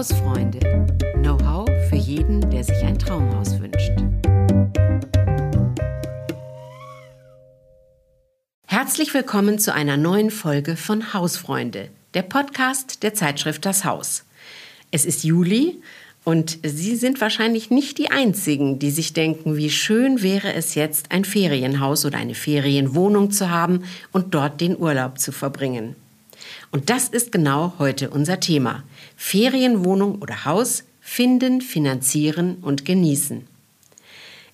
Hausfreunde. Know-how für jeden, der sich ein Traumhaus wünscht. Herzlich willkommen zu einer neuen Folge von Hausfreunde, der Podcast der Zeitschrift Das Haus. Es ist Juli und Sie sind wahrscheinlich nicht die Einzigen, die sich denken, wie schön wäre es jetzt, ein Ferienhaus oder eine Ferienwohnung zu haben und dort den Urlaub zu verbringen. Und das ist genau heute unser Thema. Ferienwohnung oder Haus finden, finanzieren und genießen.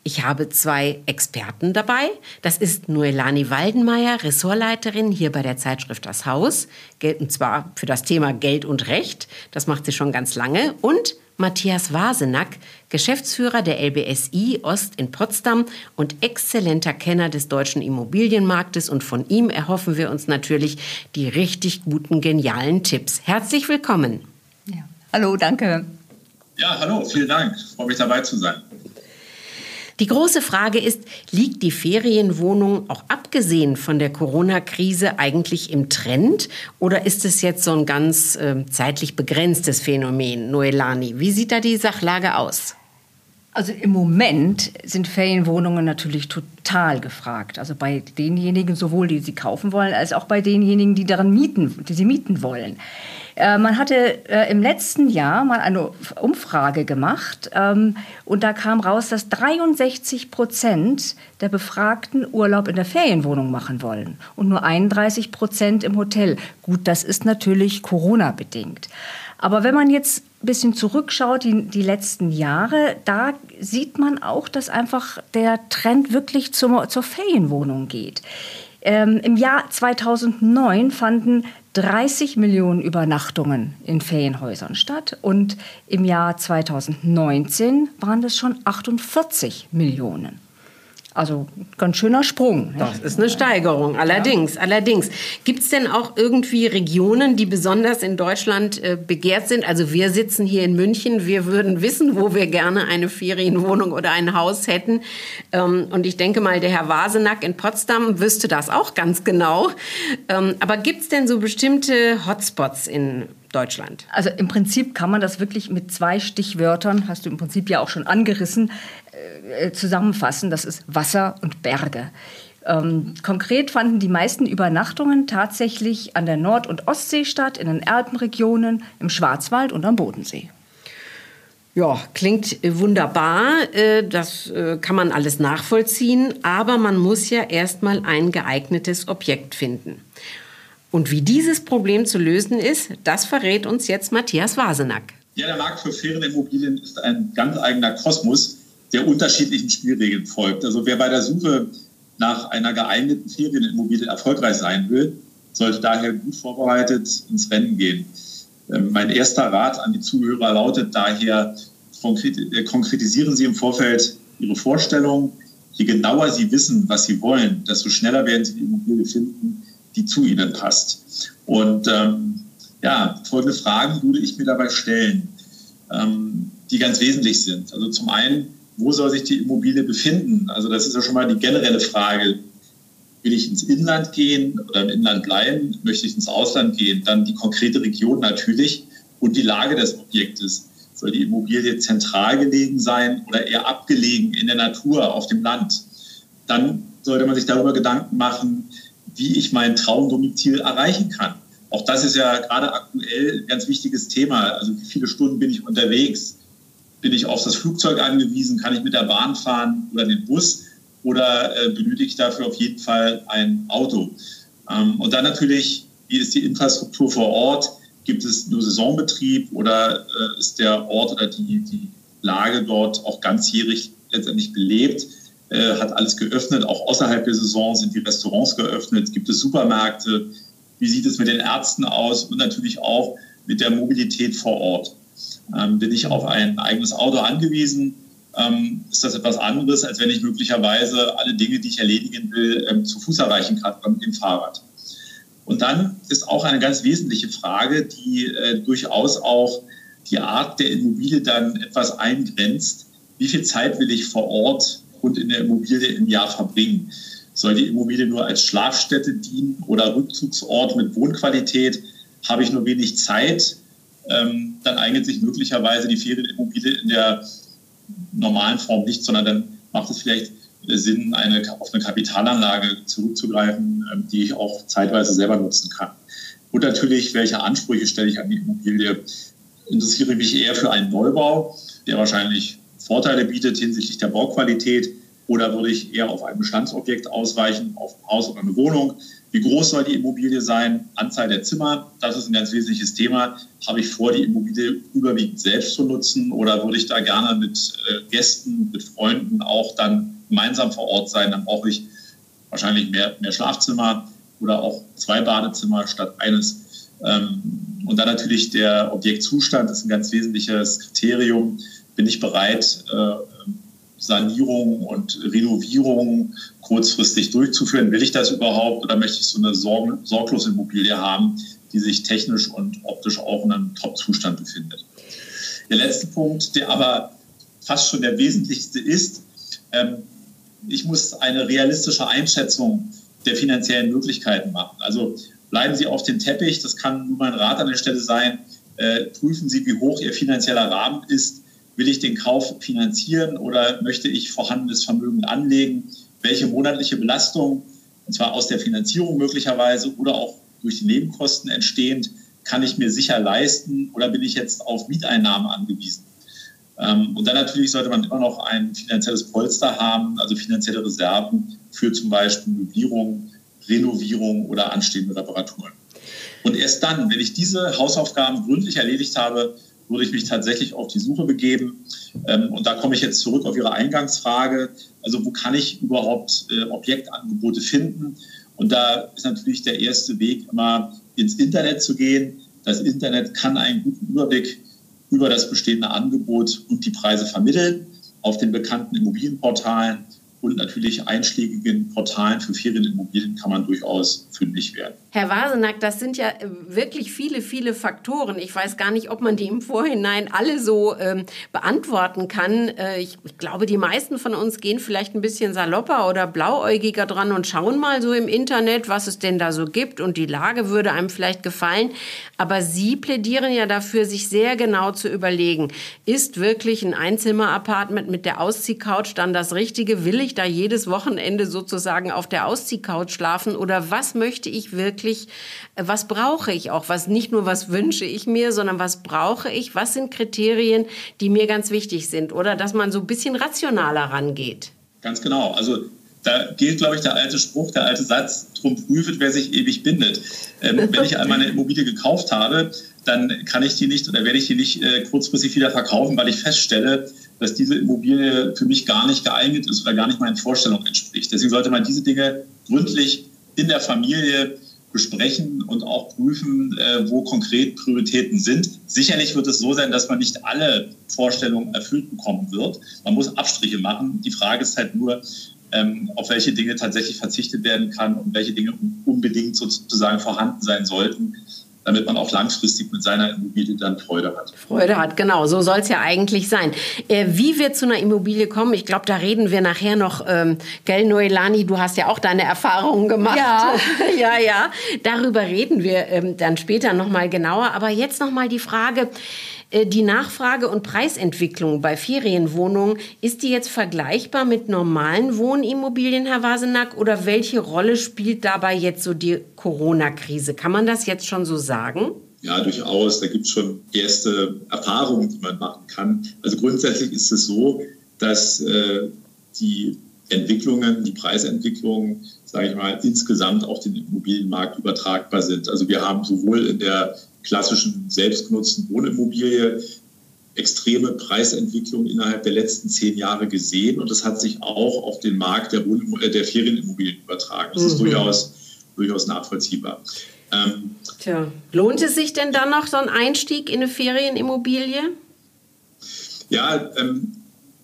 Ich habe zwei Experten dabei. Das ist Noelani Waldenmeier, Ressortleiterin hier bei der Zeitschrift Das Haus, und zwar für das Thema Geld und Recht. Das macht sie schon ganz lange. Und Matthias Wasenack, Geschäftsführer der LBSI Ost in Potsdam und exzellenter Kenner des deutschen Immobilienmarktes. Und von ihm erhoffen wir uns natürlich die richtig guten, genialen Tipps. Herzlich willkommen. Ja. Hallo, danke. Ja, hallo, vielen Dank. Ich freue mich dabei zu sein. Die große Frage ist, liegt die Ferienwohnung auch abgesehen von der Corona-Krise eigentlich im Trend oder ist es jetzt so ein ganz äh, zeitlich begrenztes Phänomen, Noelani? Wie sieht da die Sachlage aus? Also im Moment sind Ferienwohnungen natürlich total gefragt. Also bei denjenigen sowohl, die sie kaufen wollen, als auch bei denjenigen, die daran mieten, die sie mieten wollen. Äh, man hatte äh, im letzten Jahr mal eine Umfrage gemacht ähm, und da kam raus, dass 63 Prozent der Befragten Urlaub in der Ferienwohnung machen wollen und nur 31 Prozent im Hotel. Gut, das ist natürlich Corona-bedingt. Aber wenn man jetzt ein bisschen zurückschaut, die, die letzten Jahre, da sieht man auch, dass einfach der Trend wirklich zur, zur Ferienwohnung geht. Ähm, Im Jahr 2009 fanden 30 Millionen Übernachtungen in Ferienhäusern statt und im Jahr 2019 waren das schon 48 Millionen. Also ganz schöner Sprung. Das ist eine Steigerung, allerdings. Ja. allerdings. Gibt es denn auch irgendwie Regionen, die besonders in Deutschland äh, begehrt sind? Also wir sitzen hier in München, wir würden wissen, wo wir gerne eine Ferienwohnung oder ein Haus hätten. Ähm, und ich denke mal, der Herr Wasenack in Potsdam wüsste das auch ganz genau. Ähm, aber gibt es denn so bestimmte Hotspots in Deutschland? Also im Prinzip kann man das wirklich mit zwei Stichwörtern, hast du im Prinzip ja auch schon angerissen, äh, zusammenfassen. Das ist Wasser und Berge. Ähm, konkret fanden die meisten Übernachtungen tatsächlich an der Nord- und Ostsee statt, in den Alpenregionen, im Schwarzwald und am Bodensee. Ja, klingt wunderbar. Äh, das äh, kann man alles nachvollziehen. Aber man muss ja erstmal ein geeignetes Objekt finden. Und wie dieses Problem zu lösen ist, das verrät uns jetzt Matthias Wasenack. Ja, der Markt für Ferienimmobilien ist ein ganz eigener Kosmos, der unterschiedlichen Spielregeln folgt. Also wer bei der Suche nach einer geeigneten Ferienimmobilie erfolgreich sein will, sollte daher gut vorbereitet ins Rennen gehen. Ähm, mein erster Rat an die Zuhörer lautet daher, äh, konkretisieren Sie im Vorfeld Ihre Vorstellung. Je genauer Sie wissen, was Sie wollen, desto schneller werden Sie die Immobilie finden, die zu ihnen passt. Und ähm, ja, folgende Fragen würde ich mir dabei stellen, ähm, die ganz wesentlich sind. Also zum einen, wo soll sich die Immobilie befinden? Also das ist ja schon mal die generelle Frage. Will ich ins Inland gehen oder im Inland bleiben? Möchte ich ins Ausland gehen? Dann die konkrete Region natürlich und die Lage des Objektes. Soll die Immobilie zentral gelegen sein oder eher abgelegen in der Natur, auf dem Land? Dann sollte man sich darüber Gedanken machen, wie ich mein Traumdomizil erreichen kann. Auch das ist ja gerade aktuell ein ganz wichtiges Thema. Also wie viele Stunden bin ich unterwegs? Bin ich auf das Flugzeug angewiesen? Kann ich mit der Bahn fahren oder den Bus? Oder äh, benötige ich dafür auf jeden Fall ein Auto? Ähm, und dann natürlich, wie ist die Infrastruktur vor Ort? Gibt es nur Saisonbetrieb oder äh, ist der Ort oder die, die Lage dort auch ganzjährig letztendlich belebt? Äh, hat alles geöffnet. Auch außerhalb der Saison sind die Restaurants geöffnet. Gibt es Supermärkte? Wie sieht es mit den Ärzten aus? Und natürlich auch mit der Mobilität vor Ort. Ähm, bin ich auf ein eigenes Auto angewiesen? Ähm, ist das etwas anderes, als wenn ich möglicherweise alle Dinge, die ich erledigen will, ähm, zu Fuß erreichen kann mit dem Fahrrad? Und dann ist auch eine ganz wesentliche Frage, die äh, durchaus auch die Art der Immobilie dann etwas eingrenzt. Wie viel Zeit will ich vor Ort und in der Immobilie im Jahr verbringen. Soll die Immobilie nur als Schlafstätte dienen oder Rückzugsort mit Wohnqualität? Habe ich nur wenig Zeit? ähm, dann eignet sich möglicherweise die Ferienimmobilie in der normalen Form nicht, sondern dann macht es vielleicht Sinn, eine, auf eine Kapitalanlage zurückzugreifen, ähm, die ich auch zeitweise selber nutzen kann. Und natürlich, welche Ansprüche stelle ich an die Immobilie? Interessiere mich eher für einen Neubau, der wahrscheinlich Vorteile bietet hinsichtlich der Bauqualität, oder würde ich eher auf ein Bestandsobjekt ausweichen, auf ein Haus oder eine Wohnung? Wie groß soll die Immobilie sein? Anzahl der Zimmer, das ist ein ganz wesentliches Thema. Habe ich vor, die Immobilie überwiegend selbst zu nutzen oder würde ich da gerne mit äh, Gästen, mit Freunden auch dann gemeinsam vor Ort sein? Dann brauche ich wahrscheinlich mehr, mehr Schlafzimmer oder auch zwei Badezimmer statt eines. Ähm, und dann natürlich der Objektzustand ist ein ganz wesentliches Kriterium. Bin ich bereit, äh, Sanierung und Renovierung kurzfristig durchzuführen. Will ich das überhaupt oder möchte ich so eine Sorg sorglose Immobilie haben, die sich technisch und optisch auch in einem Top-Zustand befindet? Der letzte Punkt, der aber fast schon der wesentlichste ist, ähm, ich muss eine realistische Einschätzung der finanziellen Möglichkeiten machen. Also bleiben Sie auf dem Teppich, das kann nur mein Rat an der Stelle sein, äh, prüfen Sie, wie hoch Ihr finanzieller Rahmen ist Will ich den Kauf finanzieren oder möchte ich vorhandenes Vermögen anlegen? Welche monatliche Belastung, und zwar aus der Finanzierung möglicherweise oder auch durch die Nebenkosten entstehend, kann ich mir sicher leisten oder bin ich jetzt auf Mieteinnahmen angewiesen? Ähm, und dann natürlich sollte man immer noch ein finanzielles Polster haben, also finanzielle Reserven für zum Beispiel Möblierung, Renovierung oder anstehende Reparaturen. Und erst dann, wenn ich diese Hausaufgaben gründlich erledigt habe, würde ich mich tatsächlich auf die Suche begeben. Ähm, und da komme ich jetzt zurück auf Ihre Eingangsfrage. Also wo kann ich überhaupt äh, Objektangebote finden? Und da ist natürlich der erste Weg immer ins Internet zu gehen. Das Internet kann einen guten Überblick über das bestehende Angebot und die Preise vermitteln auf den bekannten Immobilienportalen und natürlich einschlägigen Portalen für Ferienimmobilien kann man durchaus fündig werden. Herr Wasenack, das sind ja äh, wirklich viele, viele Faktoren. Ich weiß gar nicht, ob man die im Vorhinein alle so ähm, beantworten kann. Äh, ich, ich, glaube, die meisten von uns gehen vielleicht ein bisschen salopper oder blauäugiger dran und schauen mal so im Internet, was es denn da so gibt und die Lage würde einem vielleicht gefallen. Aber Sie plädieren ja dafür, sich sehr genau zu überlegen, ist wirklich ein Einzimmer-Apartment mit der Ausziehcouch dann das Richtige? Will ich da jedes Wochenende sozusagen auf der Ausziehcouch schlafen oder was möchte ich wirklich, äh, was brauche ich auch, was nicht nur was wünsche ich mir, sondern was brauche ich, was sind Kriterien, die mir ganz wichtig sind oder dass man so ein bisschen rationaler rangeht. Ganz genau, also da gilt, glaube ich, der alte Spruch, der alte Satz, drum prüft, wer sich ewig bindet. Ähm, wenn ich einmal eine Immobilie gekauft habe, dann kann ich die nicht oder werde ich die nicht äh, kurzfristig wieder verkaufen, weil ich feststelle, dass diese Immobilie für mich gar nicht geeignet ist oder gar nicht meinen Vorstellungen entspricht. Deswegen sollte man diese Dinge gründlich in der Familie besprechen und auch prüfen, äh, wo konkret Prioritäten sind. Sicherlich wird es so sein, dass man nicht alle Vorstellungen erfüllt bekommen wird. Man muss Abstriche machen. Die Frage ist halt nur, ähm, auf welche Dinge tatsächlich verzichtet werden kann und welche Dinge unbedingt sozusagen vorhanden sein sollten damit man auch langfristig mit seiner Immobilie dann Freude hat. Freude hat, genau. So soll es ja eigentlich sein. Äh, wie wir zu einer Immobilie kommen, ich glaube, da reden wir nachher noch. Ähm, gell, Noelani, du hast ja auch deine Erfahrungen gemacht. Ja, ja, ja. Darüber reden wir ähm, dann später noch mal genauer. Aber jetzt noch mal die Frage, die Nachfrage- und Preisentwicklung bei Ferienwohnungen, ist die jetzt vergleichbar mit normalen Wohnimmobilien, Herr Wasenack? Oder welche Rolle spielt dabei jetzt so die Corona-Krise? Kann man das jetzt schon so sagen? Ja, durchaus. Da gibt es schon erste Erfahrungen, die man machen kann. Also grundsätzlich ist es so, dass äh, die Entwicklungen, die Preisentwicklungen, sage ich mal, insgesamt auf den Immobilienmarkt übertragbar sind. Also wir haben sowohl in der klassischen selbstgenutzten Wohnimmobilie extreme Preisentwicklung innerhalb der letzten zehn Jahre gesehen und das hat sich auch auf den Markt der, Wohn äh, der Ferienimmobilien übertragen. Das mhm. ist durchaus, durchaus nachvollziehbar. Ähm, Tja, lohnt es sich denn dann noch so ein Einstieg in eine Ferienimmobilie? Ja, ähm,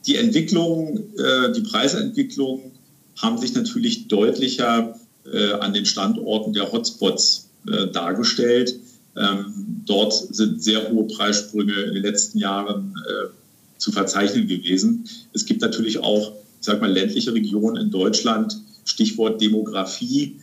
die Entwicklung, äh, die Preisentwicklung haben sich natürlich deutlicher äh, an den Standorten der Hotspots äh, dargestellt. Ähm, dort sind sehr hohe Preissprünge in den letzten Jahren äh, zu verzeichnen gewesen. Es gibt natürlich auch, ich sag mal, ländliche Regionen in Deutschland, Stichwort Demografie,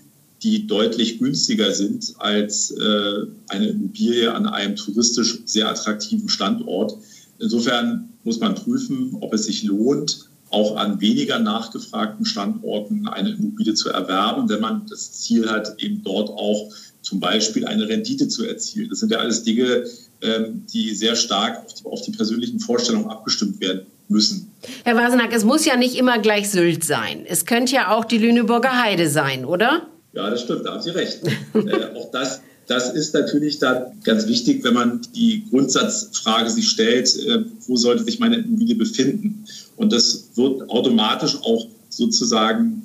die deutlich günstiger sind als äh, eine Immobilie an einem touristisch sehr attraktiven Standort. Insofern muss man prüfen, ob es sich lohnt, auch an weniger nachgefragten Standorten eine Immobilie zu erwerben, wenn man das Ziel hat, eben dort auch zum Beispiel eine Rendite zu erzielen. Das sind ja alles Dinge, ähm, die sehr stark auf die, auf die persönlichen Vorstellungen abgestimmt werden müssen. Herr Wasenack, es muss ja nicht immer gleich Sylt sein. Es könnte ja auch die Lüneburger Heide sein, oder? Ja, das stimmt, da haben Sie recht. äh, auch das, das ist natürlich dann ganz wichtig, wenn man die Grundsatzfrage sich stellt, äh, wo sollte sich meine Immobilie befinden? Und das wird automatisch auch sozusagen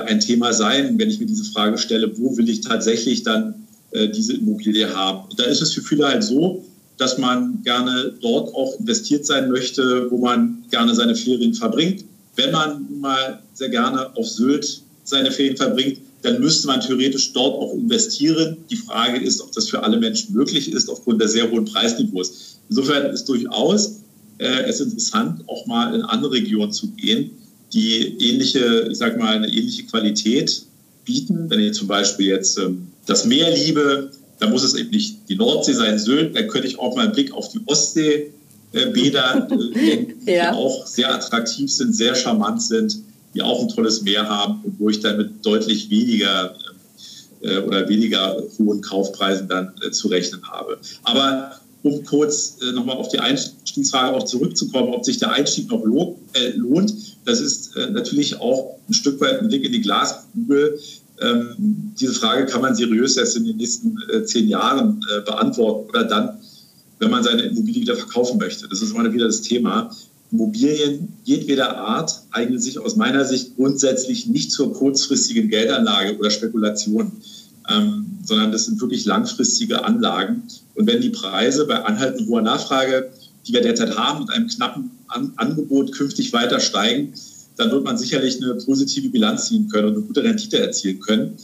ein Thema sein, wenn ich mir diese Frage stelle, wo will ich tatsächlich dann äh, diese Immobilie haben? Da ist es für viele halt so, dass man gerne dort auch investiert sein möchte, wo man gerne seine Ferien verbringt. Wenn man mal sehr gerne auf Sylt seine Ferien verbringt, dann müsste man theoretisch dort auch investieren. Die Frage ist, ob das für alle Menschen möglich ist, aufgrund der sehr hohen Preisniveaus. Insofern ist durchaus äh, es interessant, auch mal in andere Regionen zu gehen, die ähnliche, ich sag mal, eine ähnliche Qualität bieten. Wenn ich zum Beispiel jetzt ähm, das Meer liebe, dann muss es eben nicht die Nordsee sein, Sylt, dann könnte ich auch mal einen Blick auf die Ostsee äh, Bäder äh, die ja. auch sehr attraktiv sind, sehr charmant sind, die auch ein tolles Meer haben und wo ich dann mit deutlich weniger äh, oder weniger hohen Kaufpreisen dann äh, zu rechnen habe. Aber um kurz äh, nochmal auf die Einstiegsfrage auch zurückzukommen, ob sich der Einstieg noch äh, lohnt das ist äh, natürlich auch ein Stück weit ein Blick in die Glaskugel. Ähm, diese Frage kann man seriös erst in den nächsten äh, zehn Jahren äh, beantworten oder dann, wenn man seine Immobilie wieder verkaufen möchte. Das ist immer wieder das Thema. Immobilien jedweder Art eignen sich aus meiner Sicht grundsätzlich nicht zur kurzfristigen Geldanlage oder Spekulation, ähm, sondern das sind wirklich langfristige Anlagen. Und wenn die Preise bei anhaltend hoher Nachfrage, die wir derzeit haben, mit einem knappen An Angebot künftig weiter steigen, dann wird man sicherlich eine positive Bilanz ziehen können und eine gute Rendite erzielen können.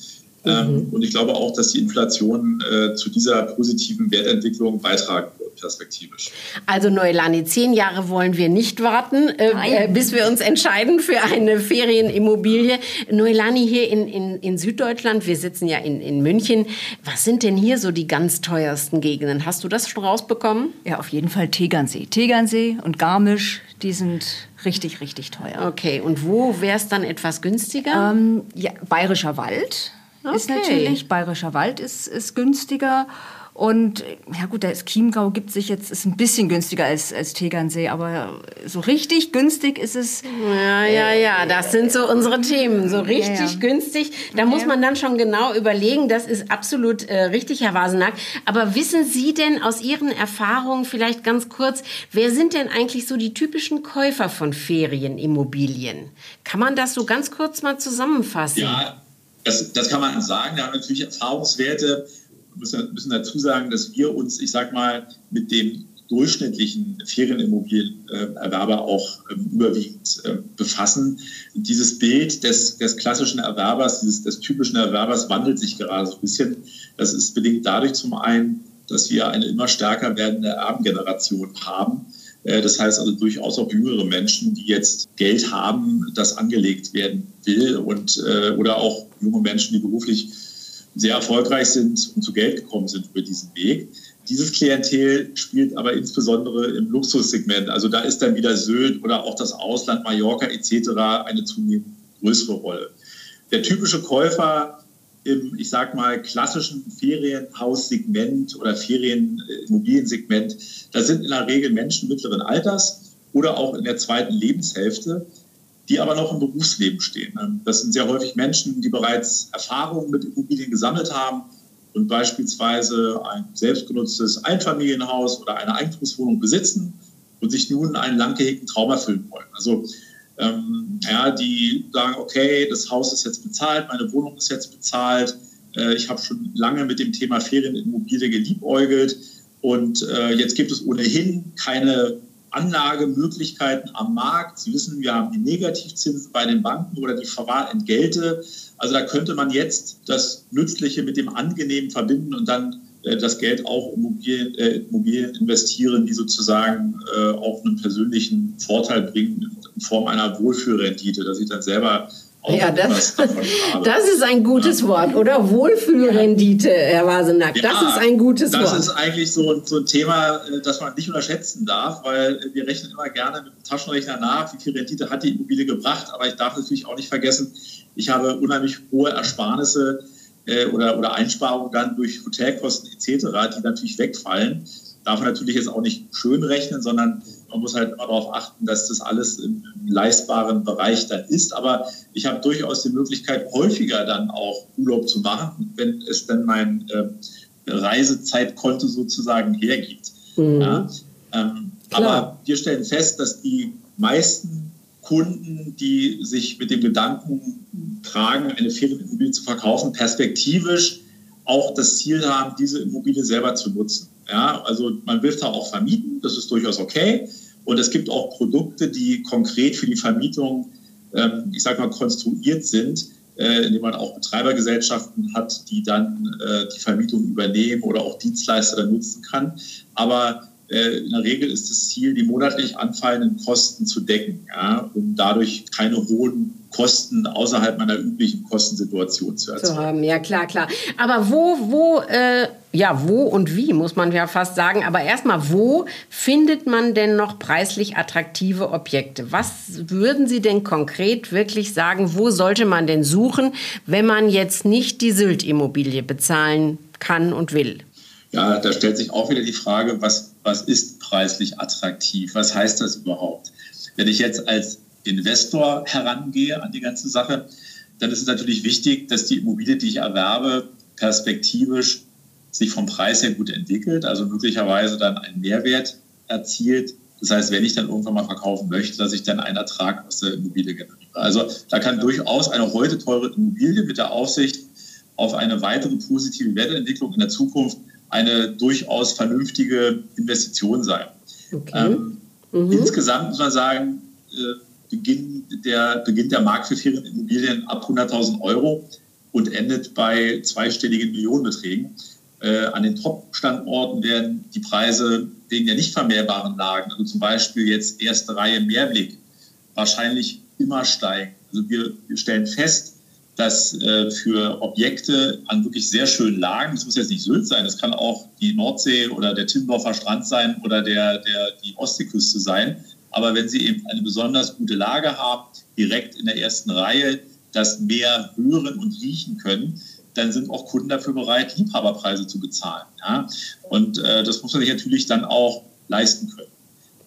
Ähm, mhm. Und ich glaube auch, dass die Inflation äh, zu dieser positiven Wertentwicklung beitragen wird, perspektivisch. Also Neulani, zehn Jahre wollen wir nicht warten, äh, äh, bis wir uns entscheiden für eine Ferienimmobilie. Neulani hier in, in, in Süddeutschland, wir sitzen ja in, in München. Was sind denn hier so die ganz teuersten Gegenden? Hast du das schon rausbekommen? Ja, auf jeden Fall Tegernsee. Tegernsee und Garmisch, die sind richtig, richtig teuer. Okay, und wo wäre es dann etwas günstiger? Ähm, ja, Bayerischer Wald okay. ist natürlich. Bayerischer Wald ist, ist günstiger. Und ja gut, das Chiemgau gibt sich jetzt, ist ein bisschen günstiger als, als Tegernsee, aber so richtig günstig ist es. Ja, ja, ja, das sind so unsere Themen. So richtig ja, ja. günstig. Da okay. muss man dann schon genau überlegen. Das ist absolut äh, richtig, Herr Wasenack. Aber wissen Sie denn aus Ihren Erfahrungen vielleicht ganz kurz, wer sind denn eigentlich so die typischen Käufer von Ferienimmobilien? Kann man das so ganz kurz mal zusammenfassen? Ja, das, das kann man sagen. Wir haben natürlich Erfahrungswerte. Wir müssen, müssen dazu sagen, dass wir uns, ich sag mal, mit dem durchschnittlichen Ferienimmobilienerwerber auch ähm, überwiegend äh, befassen. Dieses Bild des, des klassischen Erwerbers, dieses, des typischen Erwerbers wandelt sich gerade so ein bisschen. Das ist bedingt dadurch zum einen, dass wir eine immer stärker werdende Erbengeneration haben. Äh, das heißt also durchaus auch jüngere Menschen, die jetzt Geld haben, das angelegt werden will und äh, oder auch junge Menschen, die beruflich sehr erfolgreich sind und zu Geld gekommen sind über diesen Weg. Dieses Klientel spielt aber insbesondere im Luxussegment. Also da ist dann wieder Sylt oder auch das Ausland, Mallorca etc. eine zunehmend größere Rolle. Der typische Käufer im, ich sag mal, klassischen Ferienhaussegment oder Ferienimmobiliensegment, da sind in der Regel Menschen mittleren Alters oder auch in der zweiten Lebenshälfte, die aber noch im Berufsleben stehen. Das sind sehr häufig Menschen, die bereits Erfahrungen mit Immobilien gesammelt haben und beispielsweise ein selbstgenutztes Einfamilienhaus oder eine Eigentumswohnung besitzen und sich nun einen lang gehegten Traum erfüllen wollen. Also ähm, ja, die sagen, okay, das Haus ist jetzt bezahlt, meine Wohnung ist jetzt bezahlt, äh, ich habe schon lange mit dem Thema Ferienimmobilie geliebäugelt und äh, jetzt gibt es ohnehin keine Anlagemöglichkeiten am Markt. Sie wissen, wir haben die Negativzinsen bei den Banken oder die Verwahrentgelte. Also da könnte man jetzt das Nützliche mit dem Angenehmen verbinden und dann äh, das Geld auch Immobilien, äh, Immobilien investieren, die sozusagen äh, auch einen persönlichen Vorteil bringen in Form einer Wohlfühlrendite, dass ich dann selber ja, das, das ist ein gutes ja. Wort, oder? Wohlfühlrendite, Herr Wasenack, ja, das ist ein gutes das Wort. Das ist eigentlich so, so ein Thema, äh, das man nicht unterschätzen darf, weil wir rechnen immer gerne mit dem Taschenrechner nach, wie viel Rendite hat die Immobilie gebracht, aber ich darf natürlich auch nicht vergessen, ich habe unheimlich hohe Ersparnisse äh, oder, oder Einsparungen dann durch Hotelkosten etc., die natürlich wegfallen darf man natürlich jetzt auch nicht schön rechnen, sondern man muss halt immer darauf achten, dass das alles im leistbaren Bereich dann ist. Aber ich habe durchaus die Möglichkeit, häufiger dann auch Urlaub zu machen, wenn es dann mein äh, Reisezeitkonto sozusagen hergibt. Mhm. Ja, ähm, aber wir stellen fest, dass die meisten Kunden, die sich mit dem Gedanken tragen, eine Ferienimmobilie zu verkaufen, perspektivisch auch das Ziel haben, diese Immobilie selber zu nutzen. Ja, also man will da auch vermieten, das ist durchaus okay. Und es gibt auch Produkte, die konkret für die Vermietung, ähm, ich sage mal, konstruiert sind, äh, indem man auch Betreibergesellschaften hat, die dann äh, die Vermietung übernehmen oder auch Dienstleister dann nutzen kann. Aber in der Regel ist das Ziel, die monatlich anfallenden Kosten zu decken, ja, um dadurch keine hohen Kosten außerhalb meiner üblichen Kostensituation zu erzielen. Zu haben, ja klar, klar. Aber wo, wo, äh, ja, wo und wie, muss man ja fast sagen. Aber erstmal, wo findet man denn noch preislich attraktive Objekte? Was würden Sie denn konkret wirklich sagen, wo sollte man denn suchen, wenn man jetzt nicht die Sylt-Immobilie bezahlen kann und will? Ja, da stellt sich auch wieder die Frage, was, was ist preislich attraktiv? Was heißt das überhaupt? Wenn ich jetzt als Investor herangehe an die ganze Sache, dann ist es natürlich wichtig, dass die Immobilie, die ich erwerbe, perspektivisch sich vom Preis her gut entwickelt, also möglicherweise dann einen Mehrwert erzielt. Das heißt, wenn ich dann irgendwann mal verkaufen möchte, dass ich dann einen Ertrag aus der Immobilie generiere. Also da kann durchaus eine heute teure Immobilie mit der Aussicht auf eine weitere positive Wertentwicklung in der Zukunft eine durchaus vernünftige Investition sein. Okay. Ähm, mhm. Insgesamt muss man sagen, äh, Beginn der, beginnt der Markt für Ferienimmobilien ab 100.000 Euro und endet bei zweistelligen Millionenbeträgen. Äh, an den Top-Standorten werden die Preise wegen der nicht vermehrbaren Lagen, also zum Beispiel jetzt erste Reihe Mehrblick, wahrscheinlich immer steigen. Also wir, wir stellen fest, dass äh, für Objekte an wirklich sehr schönen Lagen, das muss jetzt nicht Sylt sein, das kann auch die Nordsee oder der Timmendorfer Strand sein oder der, der, die Ostseeküste sein, aber wenn Sie eben eine besonders gute Lage haben, direkt in der ersten Reihe das Meer hören und riechen können, dann sind auch Kunden dafür bereit, Liebhaberpreise zu bezahlen. Ja? Und äh, das muss man sich natürlich dann auch leisten können.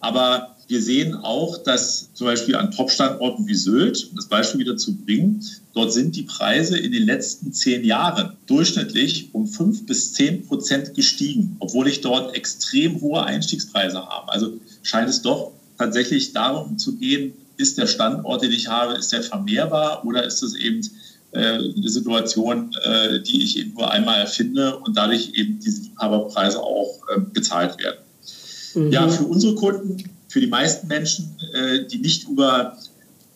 Aber wir sehen auch, dass zum Beispiel an Top-Standorten wie Sylt, um das Beispiel wieder zu bringen, dort sind die Preise in den letzten zehn Jahren durchschnittlich um fünf bis zehn Prozent gestiegen, obwohl ich dort extrem hohe Einstiegspreise habe. Also scheint es doch tatsächlich darum zu gehen, ist der Standort, den ich habe, ist der vermehrbar oder ist es eben äh, eine Situation, äh, die ich eben nur einmal erfinde und dadurch eben diese Liebhaberpreise auch gezahlt werden. Mhm. Ja, für unsere Kunden, für die meisten Menschen, äh, die nicht über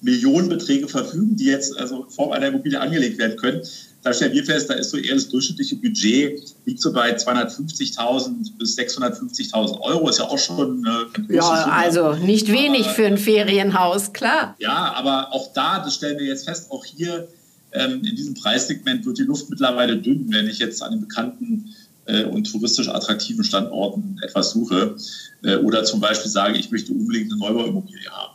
Millionenbeträge verfügen, die jetzt also in Form einer Immobilie angelegt werden können, da stellen wir fest, da ist so eher das durchschnittliche Budget, liegt so bei 250.000 bis 650.000 Euro, ist ja auch schon äh, Ja, Summe. also nicht wenig aber, für ein Ferienhaus, klar. Ja, aber auch da, das stellen wir jetzt fest, auch hier ähm, in diesem Preissegment wird die Luft mittlerweile dünn, wenn ich jetzt an den bekannten äh, und touristisch attraktiven Standorten etwas suche äh, oder zum Beispiel sage, ich möchte unbedingt eine Neubauimmobilie haben.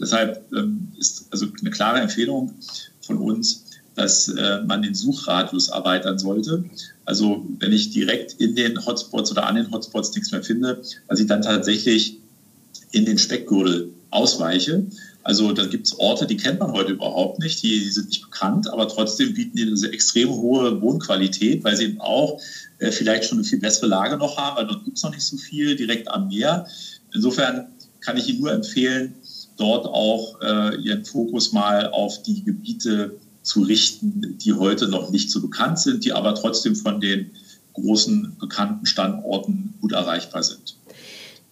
Deshalb ähm, ist also eine klare Empfehlung von uns, dass äh, man den Suchradius erweitern sollte. Also wenn ich direkt in den Hotspots oder an den Hotspots nichts mehr finde, dass ich dann tatsächlich in den Speckgürtel ausweiche. Also da gibt es Orte, die kennt man heute überhaupt nicht, die, die, sind nicht bekannt, aber trotzdem bieten die eine extrem hohe Wohnqualität, weil sie eben auch äh, vielleicht schon eine viel bessere Lage noch haben, weil dort gibt es noch nicht so viel direkt am Meer. Insofern kann ich Ihnen nur empfehlen, dort auch äh, Ihren Fokus mal auf die Gebiete zu richten, die heute noch nicht so bekannt sind, die aber trotzdem von den großen bekannten Standorten gut erreichbar sind.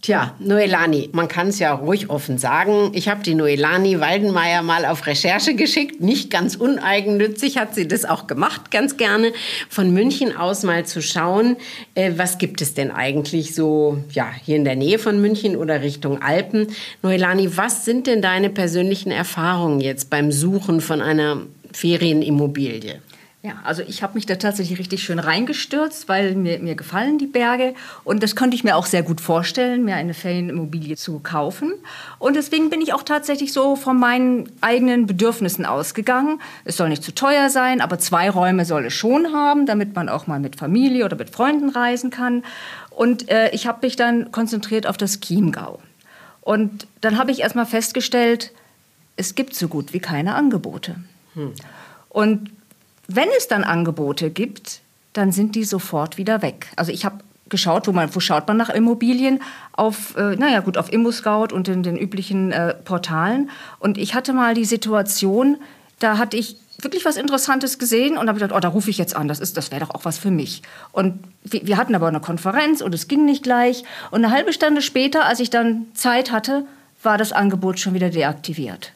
Tja, Noelani, man kann es ja ruhig offen sagen. Ich habe die Noelani Waldenmeier mal auf Recherche geschickt. Nicht ganz uneigennützig hat sie das auch gemacht, ganz gerne. Von München aus mal zu schauen, äh, was gibt es denn eigentlich so, ja, hier in der Nähe von München oder Richtung Alpen. Noelani, was sind denn deine persönlichen Erfahrungen jetzt beim Suchen von einer Ferienimmobilie? Ja, also ich habe mich da tatsächlich richtig schön reingestürzt, weil mir, mir gefallen die Berge. Und das könnte ich mir auch sehr gut vorstellen, mir eine Ferienimmobilie zu kaufen. Und deswegen bin ich auch tatsächlich so von meinen eigenen Bedürfnissen ausgegangen. Es soll nicht zu teuer sein, aber zwei Räume soll es schon haben, damit man auch mal mit Familie oder mit Freunden reisen kann. Und äh, ich habe mich dann konzentriert auf das Chiemgau. Und dann habe ich erst mal festgestellt, es gibt so gut wie keine Angebote. Hm. Und wenn es dann Angebote gibt, dann sind die sofort wieder weg. Also ich habe geschaut, wo, man, wo schaut man nach Immobilien? Auf, äh, naja gut, auf ImmoScout und in den üblichen äh, Portalen. Und ich hatte mal die Situation, da hatte ich wirklich was Interessantes gesehen und habe gedacht, oh, da rufe ich jetzt an, das, das wäre doch auch was für mich. Und wir, wir hatten aber eine Konferenz und es ging nicht gleich. Und eine halbe Stunde später, als ich dann Zeit hatte, war das Angebot schon wieder deaktiviert.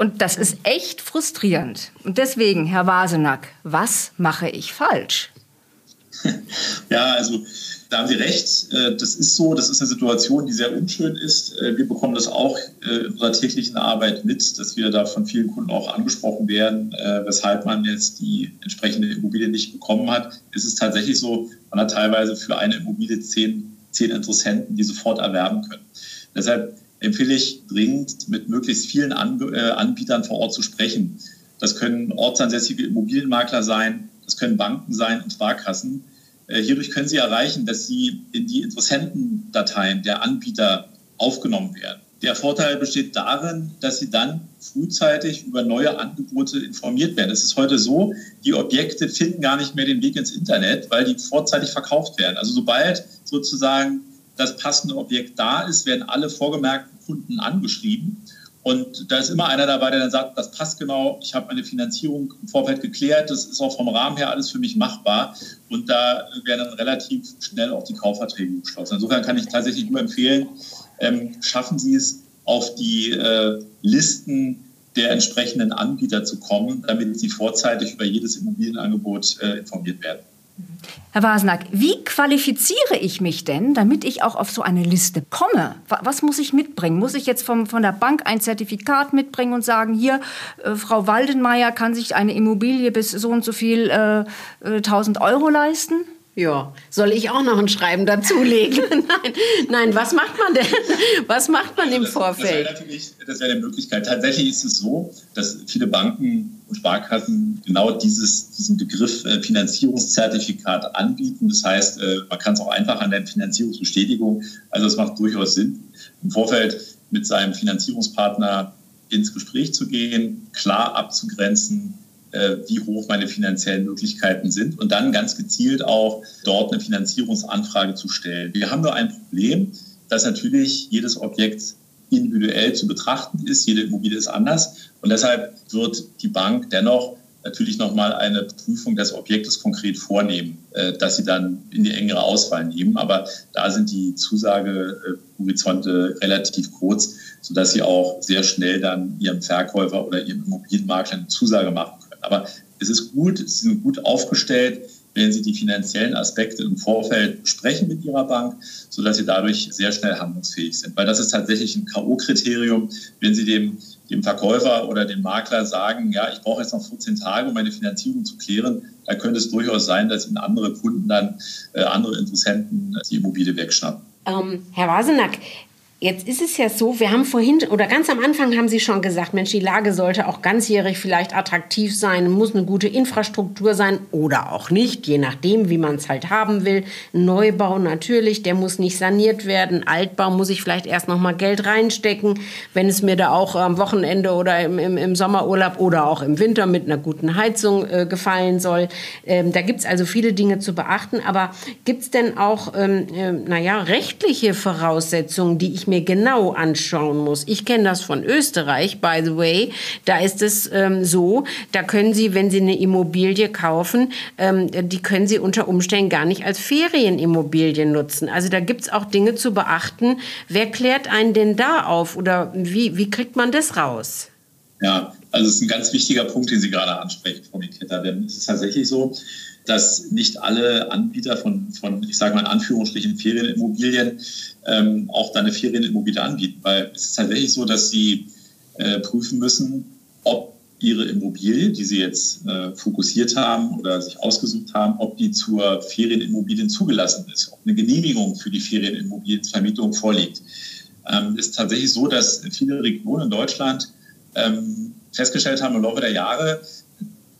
Und das ist echt frustrierend. Und deswegen, Herr Wasenack, was mache ich falsch? Ja, also da haben Sie recht. Äh, das ist so, das ist eine Situation, die sehr unschön ist. Äh, wir bekommen das auch äh, in unserer täglichen Arbeit mit, dass wir da von vielen Kunden auch angesprochen werden, weshalb man jetzt die entsprechende Immobilie nicht bekommen hat. Es ist tatsächlich so, man hat teilweise für eine Immobilie zehn, zehn Interessenten, die sofort erwerben können. Deshalb empfehle ich dringend, mit möglichst vielen äh, Anbietern vor Ort zu sprechen. Das können ortsansässige Immobilienmakler sein, das können Banken sein und Sparkassen. Äh, hierdurch können Sie erreichen, dass Sie in die Interessentendateien der Anbieter aufgenommen werden. Der Vorteil besteht darin, dass Sie dann frühzeitig über neue Angebote informiert werden. Es ist heute so, die Objekte finden gar nicht mehr den Weg ins Internet, weil die vorzeitig verkauft werden. Also sobald sozusagen das passende Objekt da ist, werden alle vorgemerkten Kunden angeschrieben. Und da ist immer einer dabei, der dann sagt, das passt genau, ich habe meine Finanzierung im Vorfeld geklärt, das ist auch vom Rahmen her alles für mich machbar. Und da werden dann relativ schnell auch die Kaufverträge geschlossen. Insofern kann ich tatsächlich nur empfehlen, ähm, schaffen Sie es, auf die äh, Listen der entsprechenden Anbieter zu kommen, damit Sie vorzeitig über jedes Immobilienangebot äh, informiert werden. Herr Wasenack, wie qualifiziere ich mich denn, damit ich auch auf so eine Liste komme? Was muss ich mitbringen? Muss ich jetzt vom, von der Bank ein Zertifikat mitbringen und sagen, hier, äh, Frau Waldenmeier kann sich eine Immobilie bis so und so viel äh, 1000 äh, Euro leisten? Ja, soll ich auch noch ein Schreiben dazulegen? nein, nein, was macht man denn? Was macht man im Vorfeld? Das wäre natürlich, das wäre eine Möglichkeit. Tatsächlich ist es so, dass viele Banken und Sparkassen genau dieses, diesen Begriff äh, Finanzierungszertifikat anbieten. Das heißt, äh, man kann es auch einfach an der Finanzierungsbestätigung. Also es macht durchaus Sinn, im Vorfeld mit seinem Finanzierungspartner ins Gespräch zu gehen, klar abzugrenzen, wie hoch meine finanziellen Möglichkeiten sind und dann ganz gezielt auch dort eine Finanzierungsanfrage zu stellen. Wir haben nur ein Problem, dass natürlich jedes Objekt individuell zu betrachten ist. Jede Immobilie ist anders. Und deshalb wird die Bank dennoch natürlich nochmal eine Prüfung des Objektes konkret vornehmen, äh, dass sie dann in die engere Auswahl nehmen. Aber da sind die Zusagehorizonte relativ kurz, sodass sie auch sehr schnell dann ihrem Verkäufer oder ihrem Immobilienmakler eine Zusage machen aber es ist gut, Sie sind gut aufgestellt, wenn Sie die finanziellen Aspekte im Vorfeld besprechen mit Ihrer Bank, sodass Sie dadurch sehr schnell handlungsfähig sind. Weil das ist tatsächlich ein K.O.-Kriterium, wenn Sie dem, dem Verkäufer oder dem Makler sagen, ja, ich brauche jetzt noch 14 Tage, um meine Finanzierung zu klären, da könnte es durchaus sein, dass Ihnen andere Kunden dann, äh, andere Interessenten die Immobilie wegschnappen. Ähm, Herr Wasenack, Jetzt ist es ja so, wir haben vorhin oder ganz am Anfang haben Sie schon gesagt, Mensch, die Lage sollte auch ganzjährig vielleicht attraktiv sein, muss eine gute Infrastruktur sein oder auch nicht, je nachdem, wie man es halt haben will. Neubau natürlich, der muss nicht saniert werden. Altbau muss ich vielleicht erst noch mal Geld reinstecken, wenn es mir da auch am Wochenende oder im, im, im Sommerurlaub oder auch im Winter mit einer guten Heizung äh, gefallen soll. Ähm, da gibt es also viele Dinge zu beachten. Aber gibt es denn auch, ähm, äh, naja, rechtliche Voraussetzungen, die ich mir genau anschauen muss. Ich kenne das von Österreich, by the way. Da ist es ähm, so, da können Sie, wenn Sie eine Immobilie kaufen, ähm, die können Sie unter Umständen gar nicht als Ferienimmobilie nutzen. Also da gibt es auch Dinge zu beachten. Wer klärt einen denn da auf oder wie, wie kriegt man das raus? Ja, also es ist ein ganz wichtiger Punkt, den Sie gerade ansprechen, Frau Nikita. Denn es ist tatsächlich so, dass nicht alle Anbieter von, von ich sage mal in Anführungsstrichen, Ferienimmobilien ähm, auch dann eine Ferienimmobilie anbieten. Weil es ist tatsächlich so, dass sie äh, prüfen müssen, ob ihre Immobilie, die sie jetzt äh, fokussiert haben oder sich ausgesucht haben, ob die zur Ferienimmobilien zugelassen ist, ob eine Genehmigung für die Ferienimmobilienvermietung vorliegt. Ähm, ist tatsächlich so, dass viele Regionen in Deutschland ähm, festgestellt haben im Laufe der Jahre,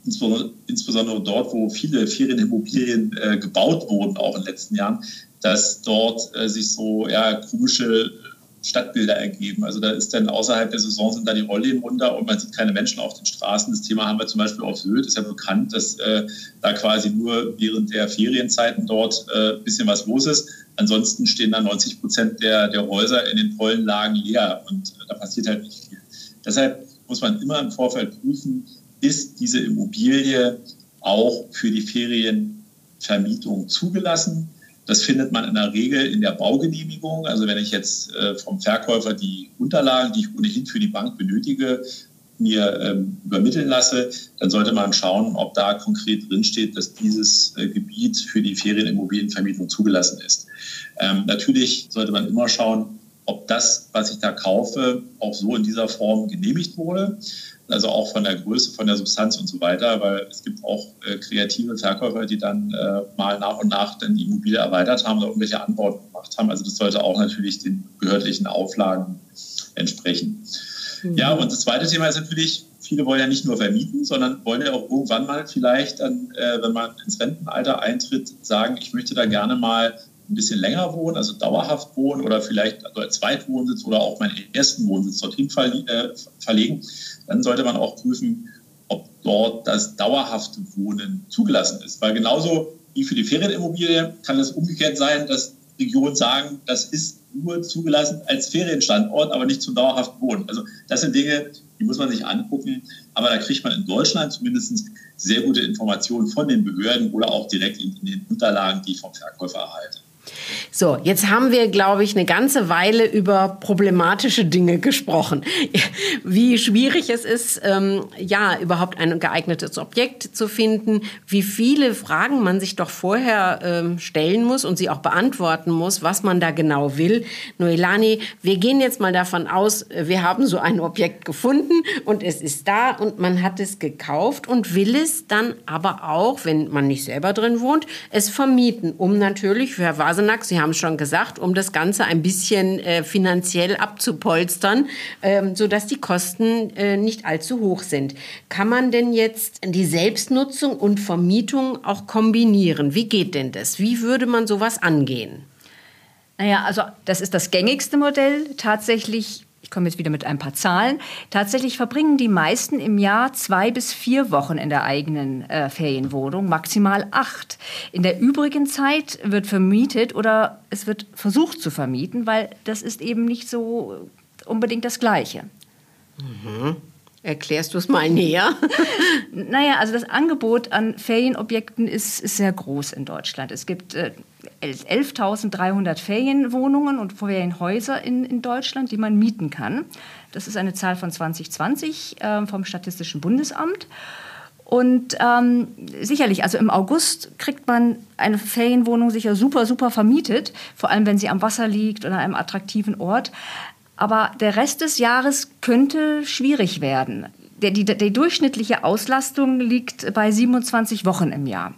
insbesondere dort, wo viele Ferienimmobilien äh, gebaut wurden, auch in den letzten Jahren, dass dort äh, sich so ja, komische Stadtbilder ergeben. Also da ist dann außerhalb der Saison sind da die Rollläden runter und man sieht keine Menschen auf den Straßen. Das Thema haben wir zum Beispiel auf Sylt. Ist ja bekannt, dass äh, da quasi nur während der Ferienzeiten dort äh, bisschen was los ist. Ansonsten stehen da 90 Prozent der, der Häuser in den Pollenlagen leer und äh, da passiert halt nicht viel. Deshalb muss man immer im Vorfeld prüfen, ist diese Immobilie auch für die Ferienvermietung zugelassen. Das findet man in der Regel in der Baugenehmigung. Also wenn ich jetzt äh, vom Verkäufer die Unterlagen, die ich ohnehin für die Bank benötige, mir ähm, übermitteln lasse, dann sollte man schauen, ob da konkret drinsteht, dass dieses äh, Gebiet für die Ferienimmobilienvermietung zugelassen ist. Ähm, natürlich sollte man immer schauen, ob das, was ich da kaufe, auch so in dieser Form genehmigt wurde. Also auch von der Größe, von der Substanz und so weiter, weil es gibt auch äh, kreative Verkäufer, die dann äh, mal nach und nach dann die Immobilie erweitert haben oder irgendwelche Anbauten gemacht haben. Also das sollte auch natürlich den behördlichen Auflagen entsprechen. Mhm. Ja, und das zweite Thema ist natürlich, viele wollen ja nicht nur vermieten, sondern wollen ja auch irgendwann mal vielleicht dann, äh, wenn man ins Rentenalter eintritt, sagen, ich möchte da gerne mal ein bisschen länger wohnen, also dauerhaft wohnen oder vielleicht also als Zweitwohnsitz oder auch meinen ersten Wohnsitz dorthin äh, verlegen, dann sollte man auch prüfen, ob dort das dauerhafte Wohnen zugelassen ist. Weil genauso wie für die Ferienimmobilie kann es umgekehrt sein, dass Regionen sagen, das ist nur zugelassen als Ferienstandort, aber nicht zum dauerhaften Wohnen. Also das sind Dinge, die muss man sich angucken. Aber da kriegt man in Deutschland zumindest sehr gute Informationen von den Behörden oder auch direkt in, den Unterlagen, die ich vom Verkäufer erhalte. So, jetzt haben wir, glaube ich, eine ganze Weile über problematische Dinge gesprochen. Wie schwierig es ist, ähm, ja, überhaupt ein geeignetes Objekt zu finden, wie viele Fragen man sich doch vorher ähm, stellen muss und sie auch beantworten muss, was man da genau will. Noelani, wir gehen jetzt mal davon aus, wir haben so ein Objekt gefunden und es ist da und man hat es gekauft und will es dann aber auch, wenn man nicht selber drin wohnt, es vermieten, um natürlich für Herr Wasenack, Sie haben es schon gesagt, um das Ganze ein bisschen äh, finanziell abzupolstern, ähm, sodass die Kosten äh, nicht allzu hoch sind. Kann man denn jetzt die Selbstnutzung und Vermietung auch kombinieren? Wie geht denn das? Wie würde man sowas angehen? Naja, also das ist das gängigste Modell. Tatsächlich ich komme jetzt wieder mit ein paar Zahlen. Tatsächlich verbringen die meisten im Jahr zwei bis vier Wochen in der eigenen äh, Ferienwohnung, maximal acht. In der übrigen Zeit wird vermietet oder es wird versucht zu vermieten, weil das ist eben nicht so unbedingt das Gleiche. Mhm. Erklärst du es mal näher? naja, also das Angebot an Ferienobjekten ist, ist sehr groß in Deutschland. Es gibt äh, 11.300 Ferienwohnungen und Ferienhäuser in, in Deutschland, die man mieten kann. Das ist eine Zahl von 2020 äh, vom Statistischen Bundesamt. Und ähm, sicherlich, also im August kriegt man eine Ferienwohnung sicher super, super vermietet, vor allem wenn sie am Wasser liegt oder an einem attraktiven Ort. Aber der Rest des Jahres könnte schwierig werden. Der, die, die durchschnittliche Auslastung liegt bei 27 Wochen im Jahr.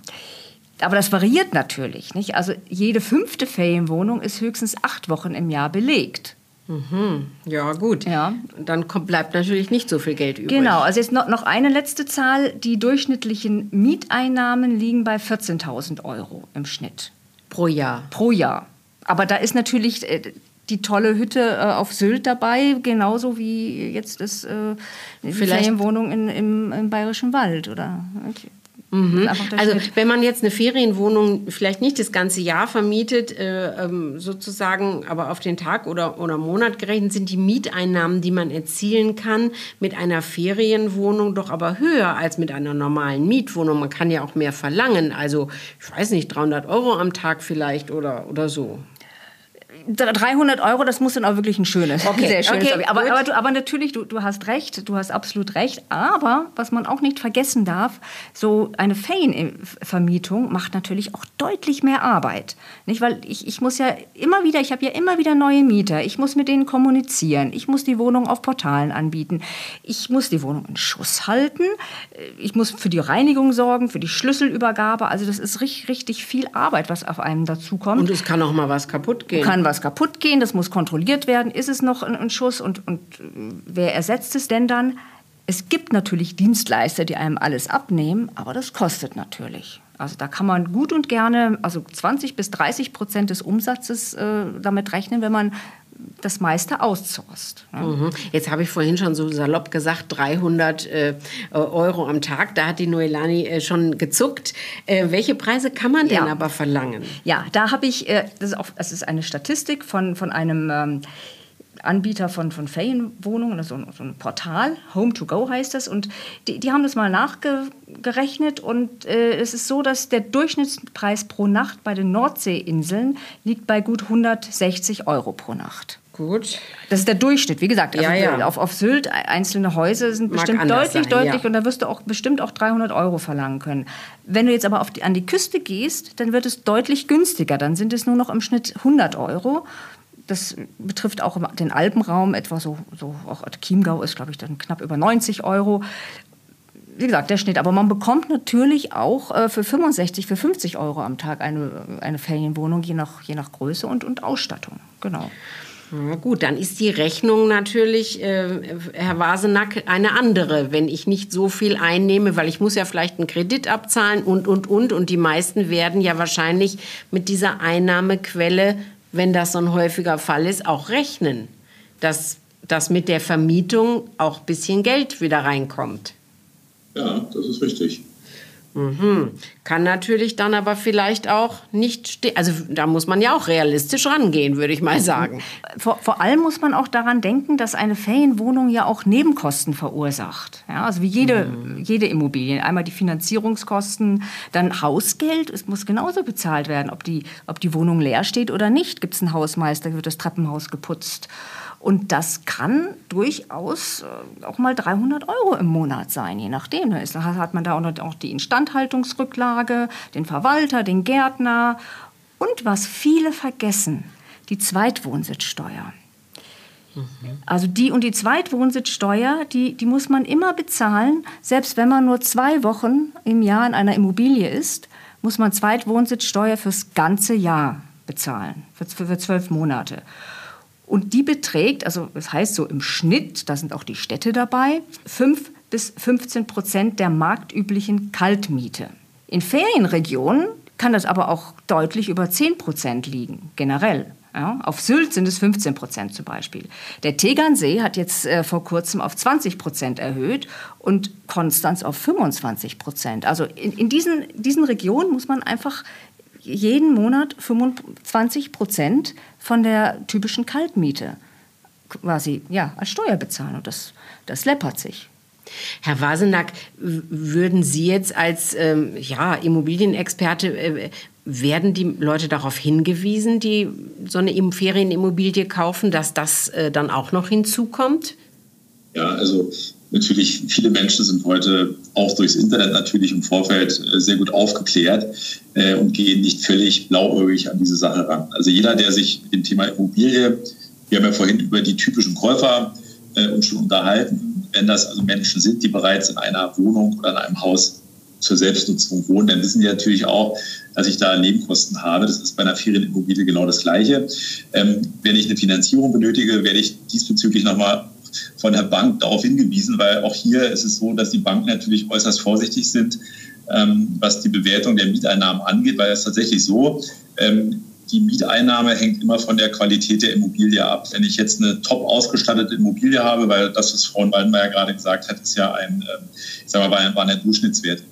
Aber das variiert natürlich. Nicht? Also jede fünfte Ferienwohnung ist höchstens acht Wochen im Jahr belegt. Mhm. Ja, gut. Ja. Dann kommt, bleibt natürlich nicht so viel Geld übrig. Genau, also jetzt noch, noch eine letzte Zahl. Die durchschnittlichen Mieteinnahmen liegen bei 14.000 Euro im Schnitt. Pro Jahr? Pro Jahr. Aber da ist natürlich äh, die tolle Hütte äh, auf Sylt dabei, genauso wie jetzt das, äh, die Ferienwohnung in, im, im Bayerischen Wald, oder? Okay Mhm. Also wenn man jetzt eine Ferienwohnung vielleicht nicht das ganze Jahr vermietet, äh, ähm, sozusagen, aber auf den Tag oder, oder Monat gerechnet, sind die Mieteinnahmen, die man erzielen kann, mit einer Ferienwohnung doch aber höher als mit einer normalen Mietwohnung. Man kann ja auch mehr verlangen. Also ich weiß nicht, 300 Euro am Tag vielleicht oder, oder so. 300 Euro, das muss dann auch wirklich ein schönes, okay. sehr schönes okay, aber, aber, du, aber, natürlich, du, du hast recht, du hast absolut recht. Aber was man auch nicht vergessen darf, so eine Ferienvermietung macht natürlich auch deutlich mehr Arbeit. Nicht? Weil ich, ich muss ja immer wieder, ich habe ja immer wieder neue Mieter. Ich muss mit denen kommunizieren. Ich muss die Wohnung auf Portalen anbieten. Ich muss die Wohnung in Schuss halten. Ich muss für die Reinigung sorgen, für die Schlüsselübergabe. Also das ist richtig, richtig viel Arbeit, was auf einem dazukommt. Und es kann auch mal was kaputt gehen. Kann was was kaputt gehen, das muss kontrolliert werden, ist es noch ein, Schuss und, und wer ersetzt es denn dann? Es gibt natürlich Dienstleister, die einem alles abnehmen, aber das kostet natürlich. Also da kann man gut und gerne, also 20 bis 30 Prozent des Umsatzes äh, damit rechnen, wenn man das meiste outsourced. Ja. Mhm. Jetzt habe ich vorhin schon so salopp gesagt, 300 äh, Euro am Tag. Da hat die Noelani äh, schon gezuckt. Äh, welche Preise kann man denn ja. aber verlangen? Ja, da habe ich, äh, das ist, auch, das, ist eine Statistik von, von einem... Ähm, Anbieter von, von Ferienwohnungen, so, so ein Portal, Home to Go heißt das, und die, die haben das mal nachgerechnet und äh, es ist so, dass der Durchschnittspreis pro Nacht bei den Nordseeinseln liegt bei gut 160 Euro pro Nacht. Gut. Das ist der Durchschnitt. Wie gesagt, also ja, ja. Auf, auf Sylt einzelne Häuser sind Mag bestimmt deutlich, sein, deutlich ja. und da wirst du auch bestimmt auch 300 Euro verlangen können. Wenn du jetzt aber die, an die Küste gehst, dann wird es deutlich günstiger. Dann sind es nur noch im Schnitt 100 Euro das betrifft auch den Alpenraum, etwa so, so auch Chiemgau ist, glaube ich, dann knapp über 90 Euro. Wie gesagt, der Schnitt. Aber man bekommt natürlich auch äh, für 65, für 50 Euro am Tag eine, eine Ferienwohnung, je nach, je nach Größe und, und Ausstattung. Genau. Na gut, dann ist die Rechnung natürlich, äh, Herr Wasenack, eine andere, wenn ich nicht so viel einnehme, weil ich muss ja vielleicht einen Kredit abzahlen und, und, und. Und die meisten werden ja wahrscheinlich mit dieser Einnahmequelle wenn das so ein häufiger Fall ist, auch rechnen, dass, dass mit der Vermietung auch ein bisschen Geld wieder reinkommt. Ja, das ist richtig. Mhm. Kann natürlich dann aber vielleicht auch nicht stehen. Also da muss man ja auch realistisch rangehen, würde ich mal sagen. Vor, vor, allem muss man auch daran denken, dass eine Ferienwohnung ja auch Nebenkosten verursacht. Ja, also wie jede, mhm. jede Immobilie. Einmal die Finanzierungskosten, dann Hausgeld. Es muss genauso bezahlt werden, ob die, ob die Wohnung leer steht oder nicht. Gibt es einen Hausmeister, wird das Treppenhaus geputzt. Und das kann durchaus äh, auch mal 300 Euro im Monat sein, je nachdem. Da hat man da auch die Instandhaltungsrücklage, den Verwalter, den Gärtner und was viele vergessen, die Zweitwohnsitzsteuer. Mhm. Also die und die Zweitwohnsitzsteuer, die, die muss man immer bezahlen, selbst wenn man nur zwei Wochen im Jahr in einer Immobilie ist, muss man Zweitwohnsitzsteuer fürs ganze Jahr bezahlen, für, für zwölf Monate. Und die beträgt, also das heißt so im Schnitt, da sind auch die Städte dabei, 5 bis 15 Prozent der marktüblichen Kaltmiete. In Ferienregionen kann das aber auch deutlich über 10 Prozent liegen, generell. Ja, auf Sylt sind es 15 Prozent zum Beispiel. Der Tegernsee hat jetzt äh, vor kurzem auf 20 Prozent erhöht und Konstanz auf 25 Prozent. Also in, in diesen, diesen Regionen muss man einfach jeden Monat 25 Prozent von der typischen Kaltmiete quasi ja, als Steuer bezahlen. Und das, das läppert sich. Herr Wasenack, würden Sie jetzt als ähm, ja, Immobilienexperte, äh, werden die Leute darauf hingewiesen, die so eine Ferienimmobilie kaufen, dass das äh, dann auch noch hinzukommt? Ja, also natürlich, viele Menschen sind heute auch durchs Internet natürlich im Vorfeld äh, sehr gut aufgeklärt äh, und gehen nicht völlig blauäugig an diese Sache ran. Also jeder, der sich mit dem Thema Immobilie, wir haben ja vorhin über die typischen Käufer äh, uns schon unterhalten, wenn das also Menschen sind, die bereits in einer Wohnung oder in einem Haus zur Selbstnutzung wohnen, dann wissen die natürlich auch, dass ich da Nebenkosten habe. Das ist bei einer Ferienimmobilie genau das Gleiche. Ähm, wenn ich eine Finanzierung benötige, werde ich diesbezüglich nochmal von der Bank darauf hingewiesen, weil auch hier ist es so, dass die Banken natürlich äußerst vorsichtig sind, ähm, was die Bewertung der Mieteinnahmen angeht, weil es tatsächlich so, ähm, die Mieteinnahme hängt immer von der Qualität der Immobilie ab. Wenn ich jetzt eine top ausgestattete Immobilie habe, weil das, was Frau Waldenmeier gerade gesagt hat, ist ja ein, ähm, ich sag mal, war ein, war ein Durchschnittswert.